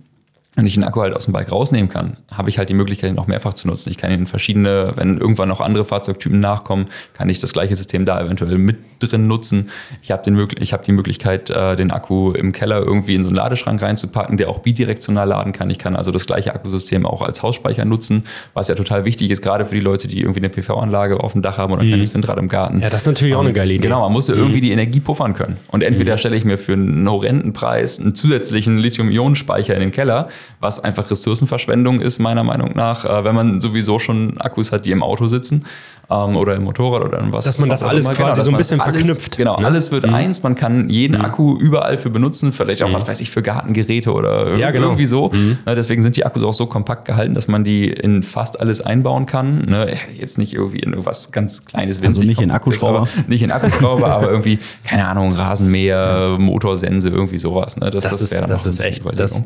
wenn ich den Akku halt aus dem Bike rausnehmen kann, habe ich halt die Möglichkeit, ihn noch mehrfach zu nutzen. Ich kann ihn in verschiedene, wenn irgendwann noch andere Fahrzeugtypen nachkommen, kann ich das gleiche System da eventuell mit drin nutzen. Ich habe habe die Möglichkeit, äh, den Akku im Keller irgendwie in so einen Ladeschrank reinzupacken, der auch bidirektional laden kann. Ich kann also das gleiche Akkusystem auch als Hausspeicher nutzen, was ja total wichtig ist, gerade für die Leute, die irgendwie eine PV-Anlage auf dem Dach haben oder ein kleines Windrad im Garten. Mhm. Ja, das ist natürlich auch eine geile Idee. Mhm. Genau, man muss ja irgendwie die Energie puffern können. Und entweder stelle ich mir für einen horrenden Preis einen zusätzlichen Lithium-Ionen-Speicher in den Keller, was einfach Ressourcenverschwendung ist, meiner Meinung nach, äh, wenn man sowieso schon Akkus hat, die im Auto sitzen ähm, oder im Motorrad oder was. Dass man das alles immer. quasi dass so ein bisschen alles, verknüpft, Genau, ne? alles wird eins. Man kann jeden Akku überall für benutzen, vielleicht auch, was weiß ich, für Gartengeräte oder Ja, genau. irgendwie so. Ne, deswegen sind die Akkus auch so kompakt gehalten, dass man die in fast alles einbauen kann. Ne, jetzt nicht irgendwie in irgendwas ganz Kleines. Also nicht in Akkuschrauber? aber- nicht in Akkuschrauber, aber irgendwie, keine Ahnung, Rasenmäher, Motorsense, irgendwie sowas. Ne? Das, Das, das, ist, wäre dann das ist echt. Das,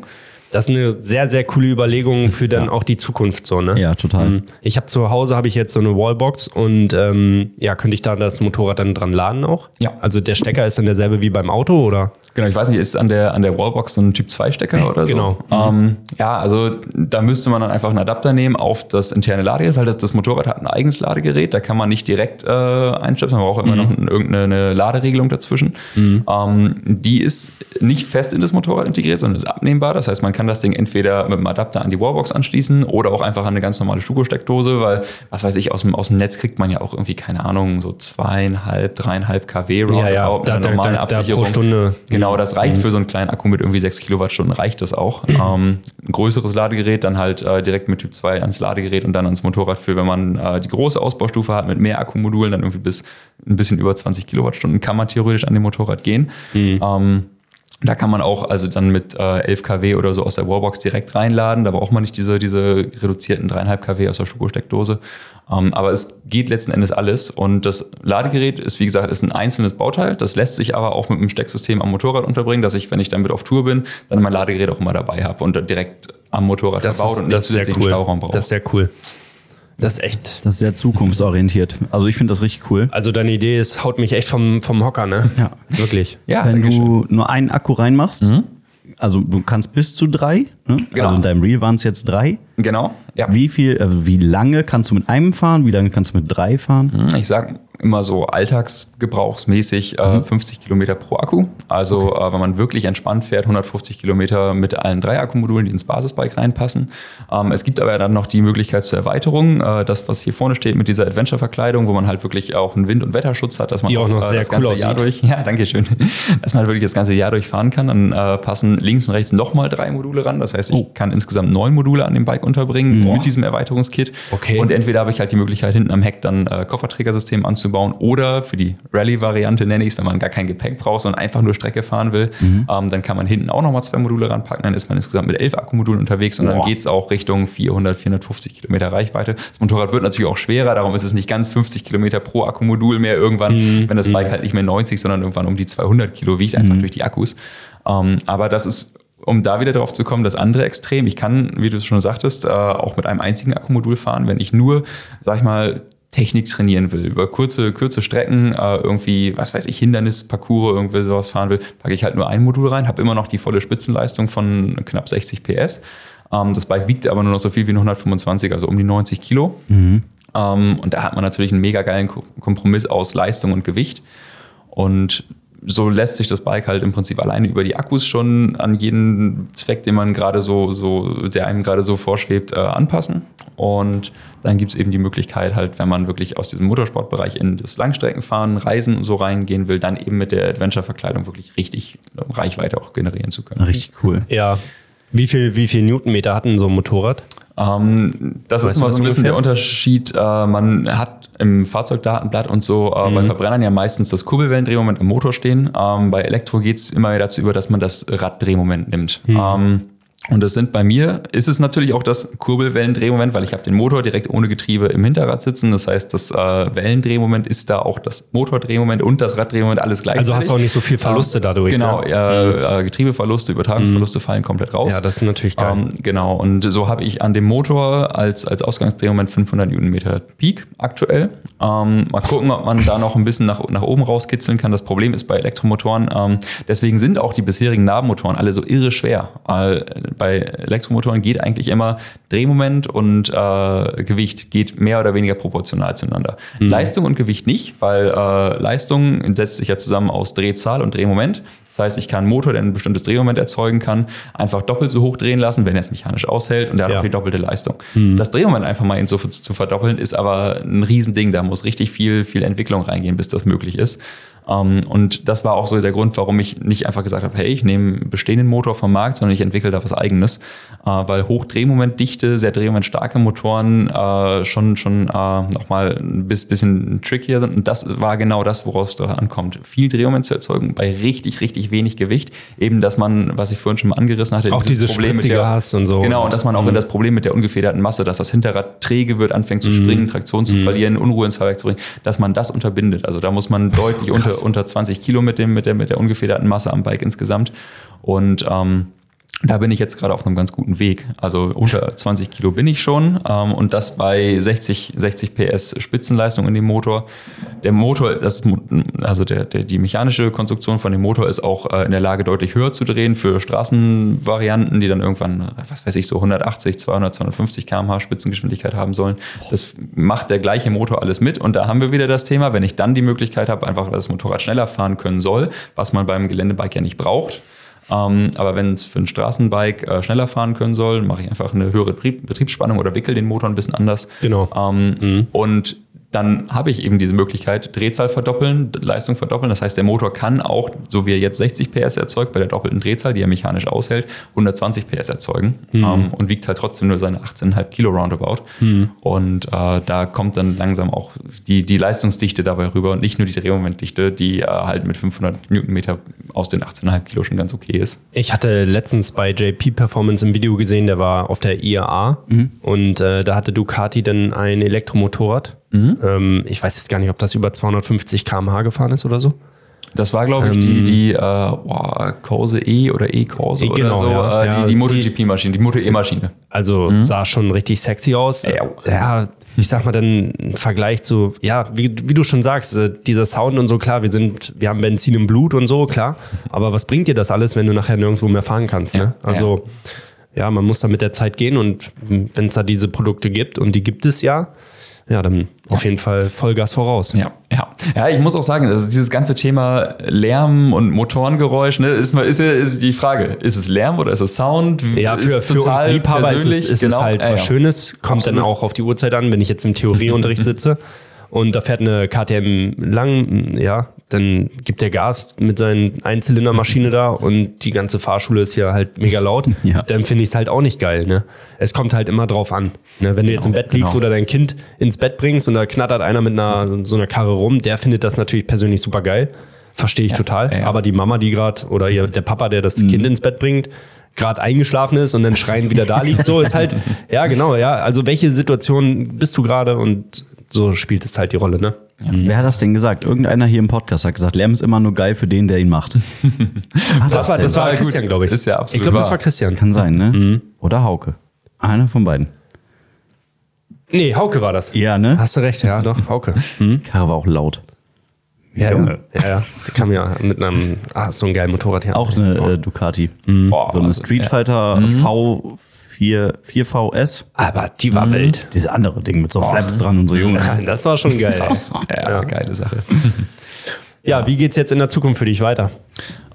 das ist eine sehr, sehr coole Überlegung für dann auch die Zukunft so, ne? Ja, total. Mhm. Ich habe zu Hause habe ich jetzt so eine Wallbox und ähm, ja, könnte ich da das Motorrad dann dran laden auch? Ja. Also der Stecker ist dann derselbe wie beim Auto oder? Genau, ich weiß nicht, ist an der, an der Wallbox so ein Typ 2 Stecker oder so? Genau. Ähm, ja, also da müsste man dann einfach einen Adapter nehmen auf das interne Ladegerät, weil das, das Motorrad hat ein eigenes Ladegerät, da kann man nicht direkt äh, einstöpseln, man braucht immer noch ein- irgendeine eine Laderegelung dazwischen. Ähm, die ist nicht fest in das Motorrad integriert, sondern ist abnehmbar. Das heißt, man kann das Ding entweder mit dem Adapter an die Wallbox anschließen oder auch einfach an eine ganz normale Stuko-Steckdose, weil, was weiß ich, aus dem, aus dem Netz kriegt man ja auch irgendwie, keine Ahnung, so zweieinhalb, dreieinhalb kW Ja, ja, roundabout mit da- einer normalen da- da pro. Stunde. Genau, das reicht für so einen kleinen Akku mit irgendwie 6 Kilowattstunden, reicht das auch. Ähm, ein größeres Ladegerät, dann halt äh, direkt mit Typ 2 ans Ladegerät und dann ans Motorrad für, wenn man äh, die große Ausbaustufe hat mit mehr Akkumodulen, dann irgendwie bis ein bisschen über 20 Kilowattstunden kann man theoretisch an dem Motorrad gehen. Ähm, da kann man auch also dann mit äh, 11 kW oder so aus der Wallbox direkt reinladen. Da braucht man nicht diese, diese reduzierten 3,5 kW aus der Stuko-Steckdose. Ähm, aber es geht letzten Endes alles. Und das Ladegerät ist, wie gesagt, ist ein einzelnes Bauteil. Das lässt sich aber auch mit einem Stecksystem am Motorrad unterbringen, dass ich, wenn ich dann mit auf Tour bin, dann mein Ladegerät auch immer dabei habe und direkt am Motorrad verbaut und nicht das ist zusätzlichen cool. Stauraum brauche. Das ist sehr cool. Das ist echt. Das ist sehr zukunftsorientiert. Also ich finde das richtig cool. Also deine Idee ist, haut mich echt vom, vom Hocker, ne? Ja. Wirklich. ja, Wenn du nur einen Akku reinmachst, also du kannst bis zu drei, ne? Genau. also in deinem Reel waren es jetzt drei. Genau, ja. Wie viel, äh, wie lange kannst du mit einem fahren? Wie lange kannst du mit drei fahren? Ich sage immer so alltagsgebrauchsmäßig äh, 50 Kilometer pro Akku. Also äh, wenn man wirklich entspannt fährt, 150 Kilometer mit allen drei Akkumodulen, die ins Basisbike reinpassen. Ähm, es gibt aber dann noch die Möglichkeit zur Erweiterung. Äh, das, was hier vorne steht mit dieser Adventure-Verkleidung, wo man halt wirklich auch einen Wind- und Wetterschutz hat, dass man Die auch noch sehr das cool ganze Jahr aussieht. durch, ja, danke schön, dass man halt wirklich das ganze Jahr durchfahren kann. Dann äh, passen links und rechts nochmal drei Module ran. Das heißt, ich Oh. kann insgesamt neun Module an dem Bike unterbringen mit diesem Erweiterungskit. Okay. Und entweder habe ich halt die Möglichkeit, hinten am Heck dann äh, Kofferträgersystem anzubauen oder für die Rallye-Variante nenne ich es, wenn man gar kein Gepäck braucht, sondern einfach nur Strecke fahren will, Mhm. ähm, dann kann man hinten auch nochmal zwei Module ranpacken, dann ist man insgesamt mit elf Akkumodulen unterwegs und dann Boah. geht es auch Richtung 400, 450 Kilometer Reichweite. Das Motorrad wird natürlich auch schwerer, darum ist es nicht ganz 50 Kilometer pro Akkumodul mehr irgendwann, Mhm. wenn das Bike halt nicht mehr 90, sondern irgendwann um die 200 Kilo wiegt, einfach durch die Akkus. Ähm, aber das ist um da wieder drauf zu kommen, das andere Extrem. Ich kann, wie du es schon sagtest, äh, auch mit einem einzigen Akkumodul fahren, wenn ich nur, sag ich mal, Technik trainieren will, über kurze, kurze Strecken, äh, irgendwie, was weiß ich, Hindernisparcours, irgendwie sowas fahren will, packe ich halt nur ein Modul rein, habe immer noch die volle Spitzenleistung von knapp 60 PS. Ähm, das Bike wiegt aber nur noch so viel wie ein 125, also um die 90 Kilo. Ähm, und da hat man natürlich einen mega geilen Ko- Kompromiss aus Leistung und Gewicht. Und so lässt sich das Bike halt im Prinzip alleine über die Akkus schon an jeden Zweck, den man gerade so, so, der einem gerade so vorschwebt, äh, anpassen. Und dann gibt es eben die Möglichkeit, halt, wenn man wirklich aus diesem Motorsportbereich in das Langstreckenfahren, Reisen und so reingehen will, dann eben mit der Adventure-Verkleidung wirklich richtig Reichweite auch generieren zu können. Richtig cool. Ja. Wie viel, wie viel Newtonmeter hat denn so ein Motorrad? Ähm, das Weißt ist immer so ein bisschen der? Unterschied. Äh, man hat im Fahrzeugdatenblatt und so äh, Mhm. bei Verbrennern ja meistens das Kurbelwellendrehmoment im Motor stehen. Ähm, bei Elektro geht es immer dazu über, dass man das Raddrehmoment nimmt. Mhm. Ähm, und das sind bei mir, ist es natürlich auch das Kurbelwellendrehmoment, weil ich habe den Motor direkt ohne Getriebe im Hinterrad sitzen. Das heißt, das äh, Wellendrehmoment ist da auch das Motordrehmoment und das Raddrehmoment alles gleichzeitig. Also hast du auch nicht so viel Verluste Ähm, dadurch, Genau, ne? äh, äh, Getriebeverluste, Übertragungsverluste fallen komplett raus. Ja, das ist natürlich geil. Ähm, genau, und so habe ich an dem Motor als, als Ausgangsdrehmoment 500 Newtonmeter Peak aktuell. Ähm, mal gucken, ob man da noch ein bisschen nach, nach oben rauskitzeln kann. Das Problem ist bei Elektromotoren, ähm, deswegen sind auch die bisherigen Nabenmotoren alle so irre schwer. Weil bei Elektromotoren geht eigentlich immer Drehmoment und äh, Gewicht geht mehr oder weniger proportional zueinander. Leistung und Gewicht nicht, weil äh, Leistung setzt sich ja zusammen aus Drehzahl und Drehmoment. Das heißt, ich kann einen Motor, der ein bestimmtes Drehmoment erzeugen kann, einfach doppelt so hoch drehen lassen, wenn er es mechanisch aushält und der hat Ja. auch die doppelte Leistung. Das Drehmoment einfach mal so zu verdoppeln, ist aber ein Riesending. Da muss richtig viel, viel Entwicklung reingehen, bis das möglich ist. Ähm, und das war auch so der Grund, warum ich nicht einfach gesagt habe, hey, ich nehme einen bestehenden Motor vom Markt, sondern ich entwickle da was eigenes. Äh, weil Hochdrehmomentdichte, sehr drehmomentstarke Motoren äh, schon, schon äh, nochmal ein bis- bisschen trickier sind. Und das war genau das, worauf es da ankommt. Viel Drehmoment zu erzeugen bei richtig, richtig wenig Gewicht. Eben, dass man, was ich vorhin schon mal angerissen hatte, Auch dieses diese Spritzige hast und so. Genau, und dass man auch in das Problem mit der ungefederten Masse, dass das Hinterrad träge wird, anfängt zu springen, Traktion zu verlieren, Unruhe ins Fahrwerk zu bringen, dass man das unterbindet. Also da muss man deutlich unter, unter 20 Kilo mit, dem, mit, der, mit der ungefederten Masse am Bike insgesamt. Und ähm, da bin ich jetzt gerade auf einem ganz guten Weg. Also unter 20 Kilo bin ich schon ähm, und das bei 60, 60 PS Spitzenleistung in dem Motor. Der Motor, das, also der, der, die mechanische Konstruktion von dem Motor ist auch äh, in der Lage, deutlich höher zu drehen für Straßenvarianten, die dann irgendwann, was weiß ich, so 180, 200, 250 km/h Spitzengeschwindigkeit haben sollen. Das macht der gleiche Motor alles mit und da haben wir wieder das Thema, wenn ich dann die Möglichkeit habe, einfach dass das Motorrad schneller fahren können soll, was man beim Geländebike ja nicht braucht, aber wenn es für ein Straßenbike äh, schneller fahren können soll, mache ich einfach eine höhere Betrieb Betriebsspannung oder wickel den Motor ein bisschen anders. Genau. Ähm, Und dann habe ich eben diese Möglichkeit, Drehzahl verdoppeln, Leistung verdoppeln. Das heißt, der Motor kann auch, so wie er jetzt 60 PS erzeugt, bei der doppelten Drehzahl, die er mechanisch aushält, 120 PS erzeugen ähm, und wiegt halt trotzdem nur seine 18,5 Kilo roundabout. Und äh, da kommt dann langsam auch die, die Leistungsdichte dabei rüber und nicht nur die Drehmomentdichte, die äh, halt mit 500 Newtonmeter aus den 18,5 Kilo schon ganz okay ist. Ich hatte letztens bei JP Performance im Video gesehen, der war auf der IAA und äh, da hatte Ducati dann ein Elektromotorrad. Ähm, ich weiß jetzt gar nicht, ob das über 250 km/h gefahren ist oder so. Das war, glaube ich, die, die äh, boah, Corse E oder E-Corse oder Genau, so. ja. Äh, Ja, die, MotoGP-Maschine, die Moto-E-Maschine. Also sah schon richtig sexy aus. Ja. ja, ich sag mal dann im Vergleich zu, ja, wie, wie du schon sagst, äh, dieser Sound und so, klar, wir sind, wir haben Benzin im Blut und so, klar. Aber was bringt dir das alles, wenn du nachher nirgendwo mehr fahren kannst? Ne? Ja, Also, ja. man muss da mit der Zeit gehen und wenn es da diese Produkte gibt und die gibt es ja, ja, dann auf jeden Fall Vollgas voraus. Ja, ja. Ja, ich muss auch sagen, also dieses ganze Thema Lärm und Motorengeräusch, ne, ist, ist, ja- ist die Frage, ist es Lärm oder ist es Sound? Ja, für, ist für uns Liebhaber ist es, ist genau. es halt ja, was. Schönes, kommt Absolut. dann auch auf die Uhrzeit an, wenn ich jetzt im Theorieunterricht sitze und da fährt eine KTM lang, ja, dann gibt der Gas mit seinen Einzylindermaschine da und die ganze Fahrschule ist hier halt mega laut, Ja. dann finde ich es halt auch nicht geil. Ne? Es kommt halt immer drauf an. Ne? Wenn du jetzt im Bett liegst genau. oder dein Kind ins Bett bringst und da knattert einer mit einer so einer Karre rum, der findet das natürlich persönlich super geil. Verstehe ich total. ja, ja. Aber die Mama, die gerade, oder ihr, der Papa, der das Kind ins Bett bringt, gerade eingeschlafen ist und dann schreien wieder da liegt, so ist halt, ja genau, ja. Also welche Situation bist du gerade und so spielt es halt die Rolle, ne? Wer hat das denn gesagt? Irgendeiner hier im Podcast hat gesagt, Lärm ist immer nur geil für den, der ihn macht. Ah, Das war, das war Total gut. Christian, glaube ich. Ist ja absolut Ich glaube, das war Christian. Kann sein, ne? Oder Hauke. Einer von beiden. Nee, Hauke war das. Ja, ne? Hast du recht, ja, doch, Hauke. Karre war auch laut. Ja, Junge. ja, ja. Der kam ja mit einem, ah, so ein geiles Motorrad her. Auch eine äh, Ducati. Boah, so eine Street Fighter V4, 4VS. Aber die war wild. Diese andere Ding mit so Flaps dran und so, Junge. Ja, das war schon geil. Ja, geile Sache. Ja, wie geht's jetzt in der Zukunft für dich weiter?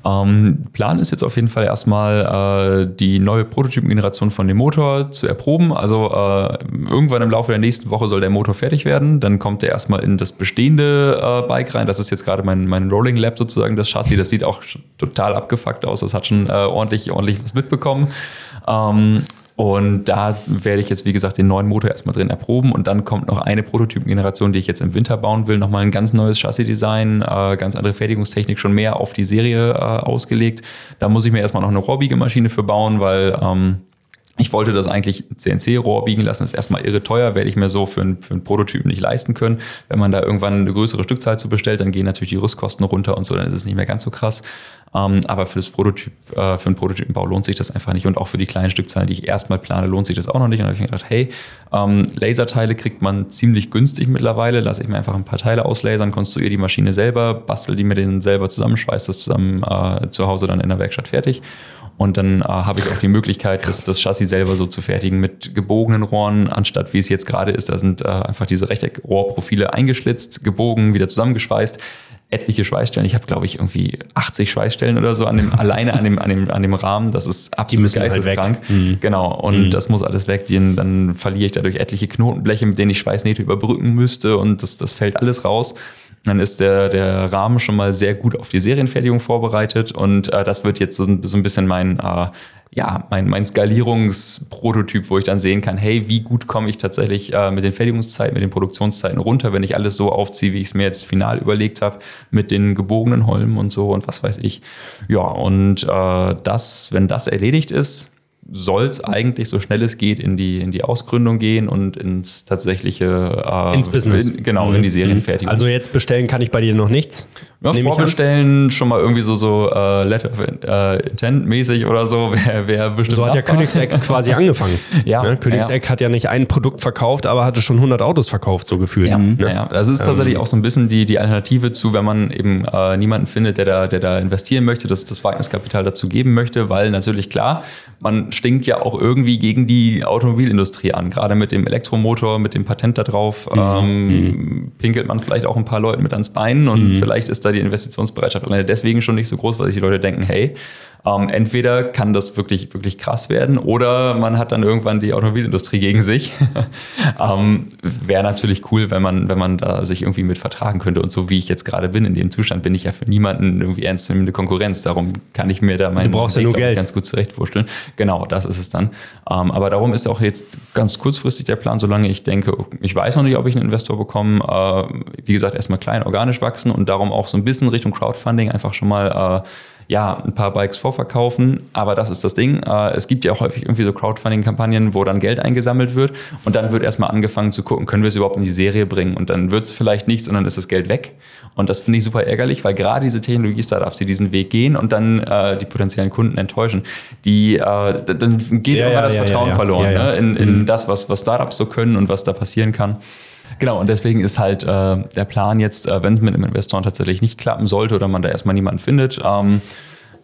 Ähm, Plan ist jetzt auf jeden Fall erstmal äh, die neue Prototypengeneration von dem Motor zu erproben. Also äh, irgendwann im Laufe der nächsten Woche soll der Motor fertig werden. Dann kommt er erstmal in das bestehende äh, Bike rein. Das ist jetzt gerade mein, mein Rolling Lab sozusagen, das Chassis. Das sieht auch total abgefuckt aus. Das hat schon äh, ordentlich, ordentlich was mitbekommen. Ähm, und da werde ich jetzt, wie gesagt, den neuen Motor erstmal drin erproben. Und dann kommt noch eine Prototypengeneration, die ich jetzt im Winter bauen will. Nochmal ein ganz neues Chassis-Design, äh, ganz andere Fertigungstechnik, schon mehr auf die Serie äh, ausgelegt. Da muss ich mir erstmal noch eine Rohrbiegemaschine für bauen, weil ähm, ich wollte das eigentlich CNC-Rohr biegen lassen. Das ist erstmal irre teuer, werde ich mir so für, einen- für einen Prototypen nicht leisten können. Wenn man da irgendwann eine größere Stückzahl zu bestellt, dann gehen natürlich die Rüstkosten runter und so, dann ist es nicht mehr ganz so krass. Ähm, aber für das Prototyp, äh, für einen Prototypenbau lohnt sich das einfach nicht. Und auch für die kleinen Stückzahlen, die ich erstmal plane, lohnt sich das auch noch nicht. Und da habe ich mir gedacht, hey, ähm, Laserteile kriegt man ziemlich günstig mittlerweile. Lasse ich mir einfach ein paar Teile auslasern, konstruiere die Maschine selber, bastel die mir den selber zusammen, schweiß das zusammen äh, zu Hause dann in der Werkstatt fertig. Und dann äh, habe ich auch die Möglichkeit, das, das Chassis selber so zu fertigen mit gebogenen Rohren, anstatt wie es jetzt gerade ist, da sind äh, einfach diese Rechteckrohrprofile eingeschlitzt, gebogen, wieder zusammengeschweißt. Etliche Schweißstellen. Ich habe, glaube ich, irgendwie 80 Schweißstellen oder so an dem, alleine an dem, an dem, an dem Rahmen. Das ist absolut halt geisteskrank. Genau. Und das muss alles weg. Die- Dann verliere ich dadurch etliche Knotenbleche, mit denen ich Schweißnähte überbrücken müsste. Und das, das fällt alles raus. Dann ist der, der Rahmen schon mal sehr gut auf die Serienfertigung vorbereitet und äh, das wird jetzt so, ein- so ein bisschen mein, äh, ja, mein, mein Skalierungsprototyp, wo ich dann sehen kann, hey, wie gut komme ich tatsächlich äh, mit den Fertigungszeiten, mit den Produktionszeiten runter, wenn ich alles so aufziehe, wie ich es mir jetzt final überlegt habe, mit den gebogenen Holmen und so und was weiß ich. Ja, und äh, das, wenn das erledigt ist, soll es eigentlich so schnell es geht in die, in die Ausgründung gehen und ins tatsächliche äh, Ins Business. In, genau, in die Serienfertigung. Also jetzt bestellen kann ich bei dir noch nichts. Ja, vorbestellen, schon mal irgendwie so, so äh, Letter of äh, Intent mäßig oder so, wäre wär bestimmt. So hat ja. Königseck quasi angefangen. Ja, ne? Königseck hat ja nicht ein Produkt verkauft, aber hatte schon 100 Autos verkauft, so gefühlt. Ja, Ne? ja, ja. das ist tatsächlich auch so ein bisschen die, die Alternative zu, wenn man eben äh, niemanden findet, der da, der da investieren möchte, das, das Wagniskapital dazu geben möchte, weil natürlich klar, man stinkt ja auch irgendwie gegen die Automobilindustrie an, gerade mit dem Elektromotor, mit dem Patent da drauf, ähm, pinkelt man vielleicht auch ein paar Leuten mit ans Bein und vielleicht ist da die Investitionsbereitschaft. Alleine deswegen schon nicht so groß, weil sich die Leute denken, hey, ähm, entweder kann das wirklich, wirklich krass werden oder man hat dann irgendwann die Automobilindustrie gegen sich. ähm, Wäre natürlich cool, wenn man, wenn man da sich irgendwie mit vertragen könnte. Und so wie ich jetzt gerade bin, in dem Zustand, bin ich ja für niemanden irgendwie ernstzunehmende Konkurrenz. Darum kann ich mir da meinen Du brauchst ja nur Geld. ganz gut zurechtwursteln. Genau, das ist es dann. Ähm, aber darum ist auch jetzt ganz kurzfristig der Plan, solange ich denke, ich weiß noch nicht, ob ich einen Investor bekomme. Äh, wie gesagt, erstmal klein, organisch wachsen und darum auch so ein bisschen Richtung Crowdfunding einfach schon mal äh, ja, ein paar Bikes vorverkaufen, aber das ist das Ding. Äh, Es gibt ja auch häufig irgendwie so Crowdfunding-Kampagnen, wo dann Geld eingesammelt wird und dann wird erstmal angefangen zu gucken, können wir es überhaupt in die Serie bringen und dann wird es vielleicht nichts und dann ist das Geld weg. Und das finde ich super ärgerlich, weil gerade diese Technologie-Startups, die diesen Weg gehen und dann äh, die potenziellen Kunden enttäuschen, die, äh, dann geht Ja, immer ja, das ja, Vertrauen verloren. Ne? in, in das, was, was Startups so können und was da passieren kann. Genau, und deswegen ist halt äh, der Plan jetzt, äh, wenn es mit einem Investoren tatsächlich nicht klappen sollte oder man da erstmal niemanden findet, ähm,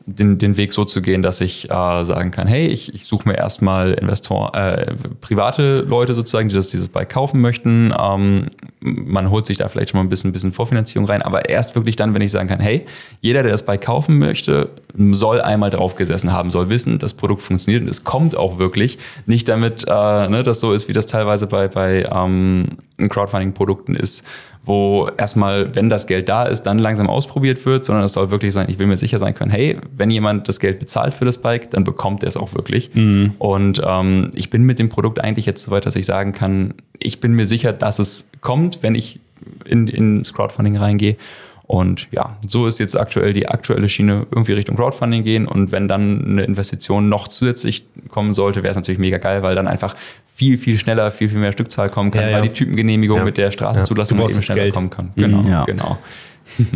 den, den Weg so zu gehen, dass ich äh, sagen kann, hey, ich, ich suche mir erstmal Investor, äh, private Leute sozusagen, die das dieses Bike kaufen möchten. Ähm, man holt sich da vielleicht schon mal ein bisschen, bisschen Vorfinanzierung rein, aber erst wirklich dann, wenn ich sagen kann, hey, jeder, der das Bike kaufen möchte, soll einmal drauf gesessen haben, soll wissen, das Produkt funktioniert und es kommt auch wirklich. Nicht damit, äh, ne, das so ist, wie das teilweise bei, bei ähm, Crowdfunding-Produkten ist, wo erstmal, wenn das Geld da ist, dann langsam ausprobiert wird, sondern es soll wirklich sein, ich will mir sicher sein können, hey, wenn jemand das Geld bezahlt für das Bike, dann bekommt er es auch wirklich. Und ähm, ich bin mit dem Produkt eigentlich jetzt so weit, dass ich sagen kann, ich bin mir sicher, dass es kommt, wenn ich in, ins Crowdfunding reingehe. Und ja, so ist jetzt aktuell die aktuelle Schiene irgendwie Richtung Crowdfunding gehen. Und wenn dann eine Investition noch zusätzlich kommen sollte, wäre es natürlich mega geil, weil dann einfach viel, viel schneller, viel, viel mehr Stückzahl kommen kann, Ja, ja. weil die Typengenehmigung Ja. mit der Straßenzulassung eben das schneller Geld. kommen kann. Genau, Ja. genau.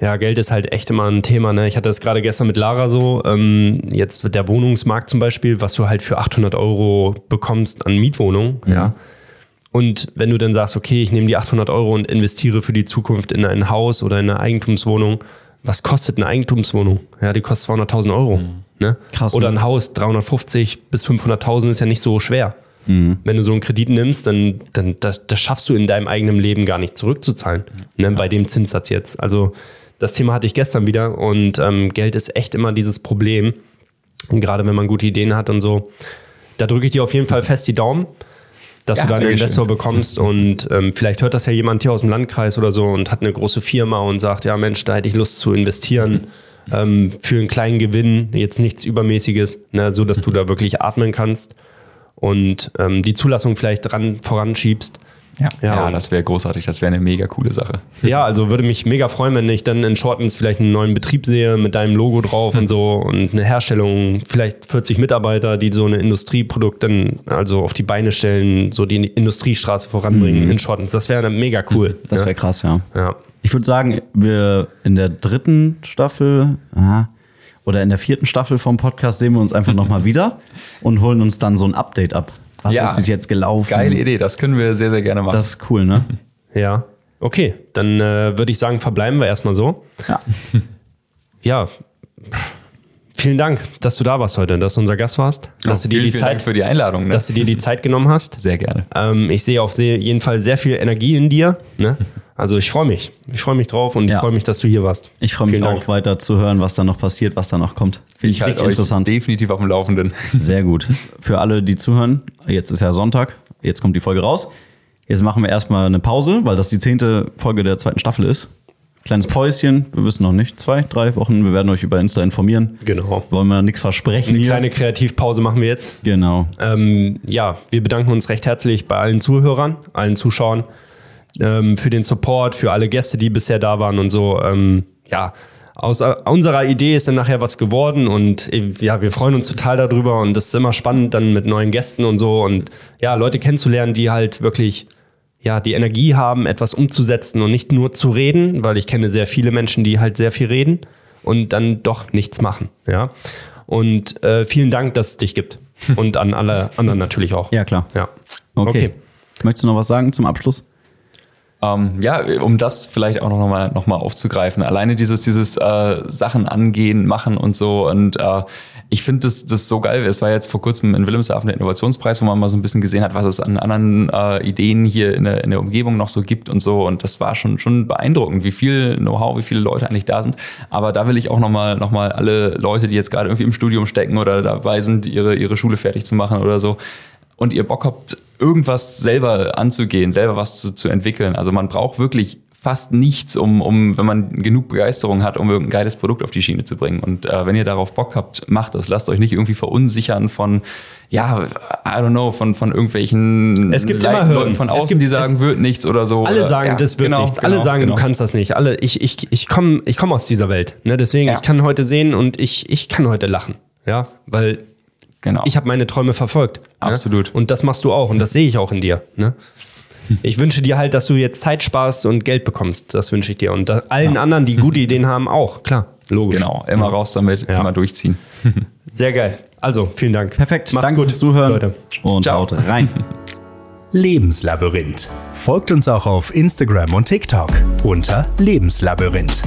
Ja, Geld ist halt echt immer ein Thema. Ne? Ich hatte das gerade gestern mit Lara so. Ähm, jetzt wird der Wohnungsmarkt zum Beispiel, was du halt für 800 Euro bekommst an Mietwohnung. Ja. Und wenn du dann sagst, okay, ich nehme die 800 Euro und investiere für die Zukunft in ein Haus oder in eine Eigentumswohnung, was kostet eine Eigentumswohnung? Ja, die kostet 200.000 Euro. Ne? Krass, Oder ne? ein Haus, 350 bis 500.000 ist ja nicht so schwer. Wenn du so einen Kredit nimmst, dann, dann das, das schaffst du in deinem eigenen Leben gar nicht zurückzuzahlen. Ne, bei dem Zinssatz jetzt. Also das Thema hatte ich gestern wieder und ähm, Geld ist echt immer dieses Problem. Und gerade wenn man gute Ideen hat und so, da drücke ich dir auf jeden Fall fest die Daumen, dass Ja, du da einen. Investor bekommst und ähm, vielleicht hört das ja jemand hier aus dem Landkreis oder so und hat eine große Firma und sagt, ja Mensch, da hätte ich Lust zu investieren ähm, für einen kleinen Gewinn, jetzt nichts Übermäßiges, ne, so dass du da wirklich atmen kannst und ähm, die Zulassung vielleicht dran voranschiebst. Ja, Ja, ja das wäre großartig. Das wäre eine mega coole Sache. Ja, also würde mich mega freuen, wenn ich dann in Shortens vielleicht einen neuen Betrieb sehe mit deinem Logo drauf und so und eine Herstellung, vielleicht 40 Mitarbeiter, die so eine Industrieprodukt dann also auf die Beine stellen, so die Industriestraße voranbringen in Shortens. Das wäre mega cool. Das wäre krass, ja. ja. Ich würde sagen, wir in der dritten Staffel aha, oder in der vierten Staffel vom Podcast sehen wir uns einfach nochmal wieder und holen uns dann so ein Update ab. Was Ja. ist bis jetzt gelaufen? Geile Idee, das können wir sehr, sehr gerne machen. Das ist cool, ne? Ja. Okay, dann äh, würde ich sagen, verbleiben wir erstmal so. Ja. Ja. Vielen Dank, dass du da warst heute, dass du unser Gast warst, dass du dir vielen, die vielen Zeit Dank für die Einladung. Ne? dass du dir die Zeit genommen hast. sehr gerne. Ähm, ich sehe auf jeden Fall sehr viel Energie in dir. Ne? Also ich freue mich. Ich freue mich drauf und ich Ja. freue mich, dass du hier warst. Ich freue mich Vielen auch Dank. weiter zu hören, was da noch passiert, was da noch kommt. Finde ich halte richtig interessant. Definitiv auf dem Laufenden. Sehr gut. Für alle, die zuhören, jetzt ist ja Sonntag, jetzt kommt die Folge raus. Jetzt machen wir erstmal eine Pause, weil das die zehnte Folge der zweiten Staffel ist. Kleines Päuschen, wir wissen noch nicht, zwei, drei Wochen. Wir werden euch über Insta informieren. Genau. Wollen wir nichts versprechen Eine hier. kleine Kreativpause machen wir jetzt. Genau. Ähm, ja, wir bedanken uns recht herzlich bei allen Zuhörern, allen Zuschauern ähm, für den Support, für alle Gäste, die bisher da waren und so. Ähm, ja, aus äh, unserer Idee ist dann nachher was geworden und äh, ja, wir freuen uns total darüber und das ist immer spannend dann mit neuen Gästen und so und ja, Leute kennenzulernen, die halt wirklich ja, die Energie haben, etwas umzusetzen und nicht nur zu reden, weil ich kenne sehr viele Menschen, die halt sehr viel reden und dann doch nichts machen. Ja. Und äh, vielen Dank, dass es dich gibt. Und an alle anderen natürlich auch. Ja, klar. Ja. Okay. Okay. Möchtest du noch was sagen zum Abschluss? Ähm, ja, um das vielleicht auch noch mal, noch mal aufzugreifen. Alleine dieses, dieses äh, Sachen angehen, machen und so. Und äh, ich finde das, das so geil. Es war jetzt vor kurzem in Wilhelmshaven der Innovationspreis, wo man mal so ein bisschen gesehen hat, was es an anderen äh, Ideen hier in der, in der Umgebung noch so gibt und so. Und das war schon, schon beeindruckend, wie viel Know-how, wie viele Leute eigentlich da sind. Aber da will ich auch noch mal, noch mal alle Leute, die jetzt gerade irgendwie im Studium stecken oder dabei sind, ihre, ihre Schule fertig zu machen oder so, und ihr Bock habt, irgendwas selber anzugehen, selber was zu, zu entwickeln. Also man braucht wirklich fast nichts, um, um, wenn man genug Begeisterung hat, um irgendein geiles Produkt auf die Schiene zu bringen. Und äh, wenn ihr darauf Bock habt, macht das. Lasst euch nicht irgendwie verunsichern von, ja, I don't know, von, von irgendwelchen Es gibt Leuten- immer Hürden. Leuten von Es außen, gibt- die sagen, wird nichts oder so. Alle oder, sagen, ja, das wird genau, nichts. Alle genau, sagen, genau. du kannst das nicht. Alle, ich, ich, ich komme ich komm aus dieser Welt. Ne? Deswegen, Ja. ich kann heute sehen und ich, ich kann heute lachen. Ja, weil Genau. ich habe meine Träume verfolgt. Absolut. Ne? Und das machst du auch und das sehe ich auch in dir. Ne? Ich wünsche dir halt, dass du jetzt Zeit sparst und Geld bekommst. Das wünsche ich dir. Und allen anderen, die gute Ideen haben, auch. Klar, logisch. genau, immer raus damit, Ja. immer durchziehen. Sehr geil. Also, vielen Dank. Perfekt. Macht's Danke gut, fürs Zuhören. Leute. Und Ciao. haut rein. Lebenslabyrinth. Folgt uns auch auf Instagram und TikTok unter Lebenslabyrinth.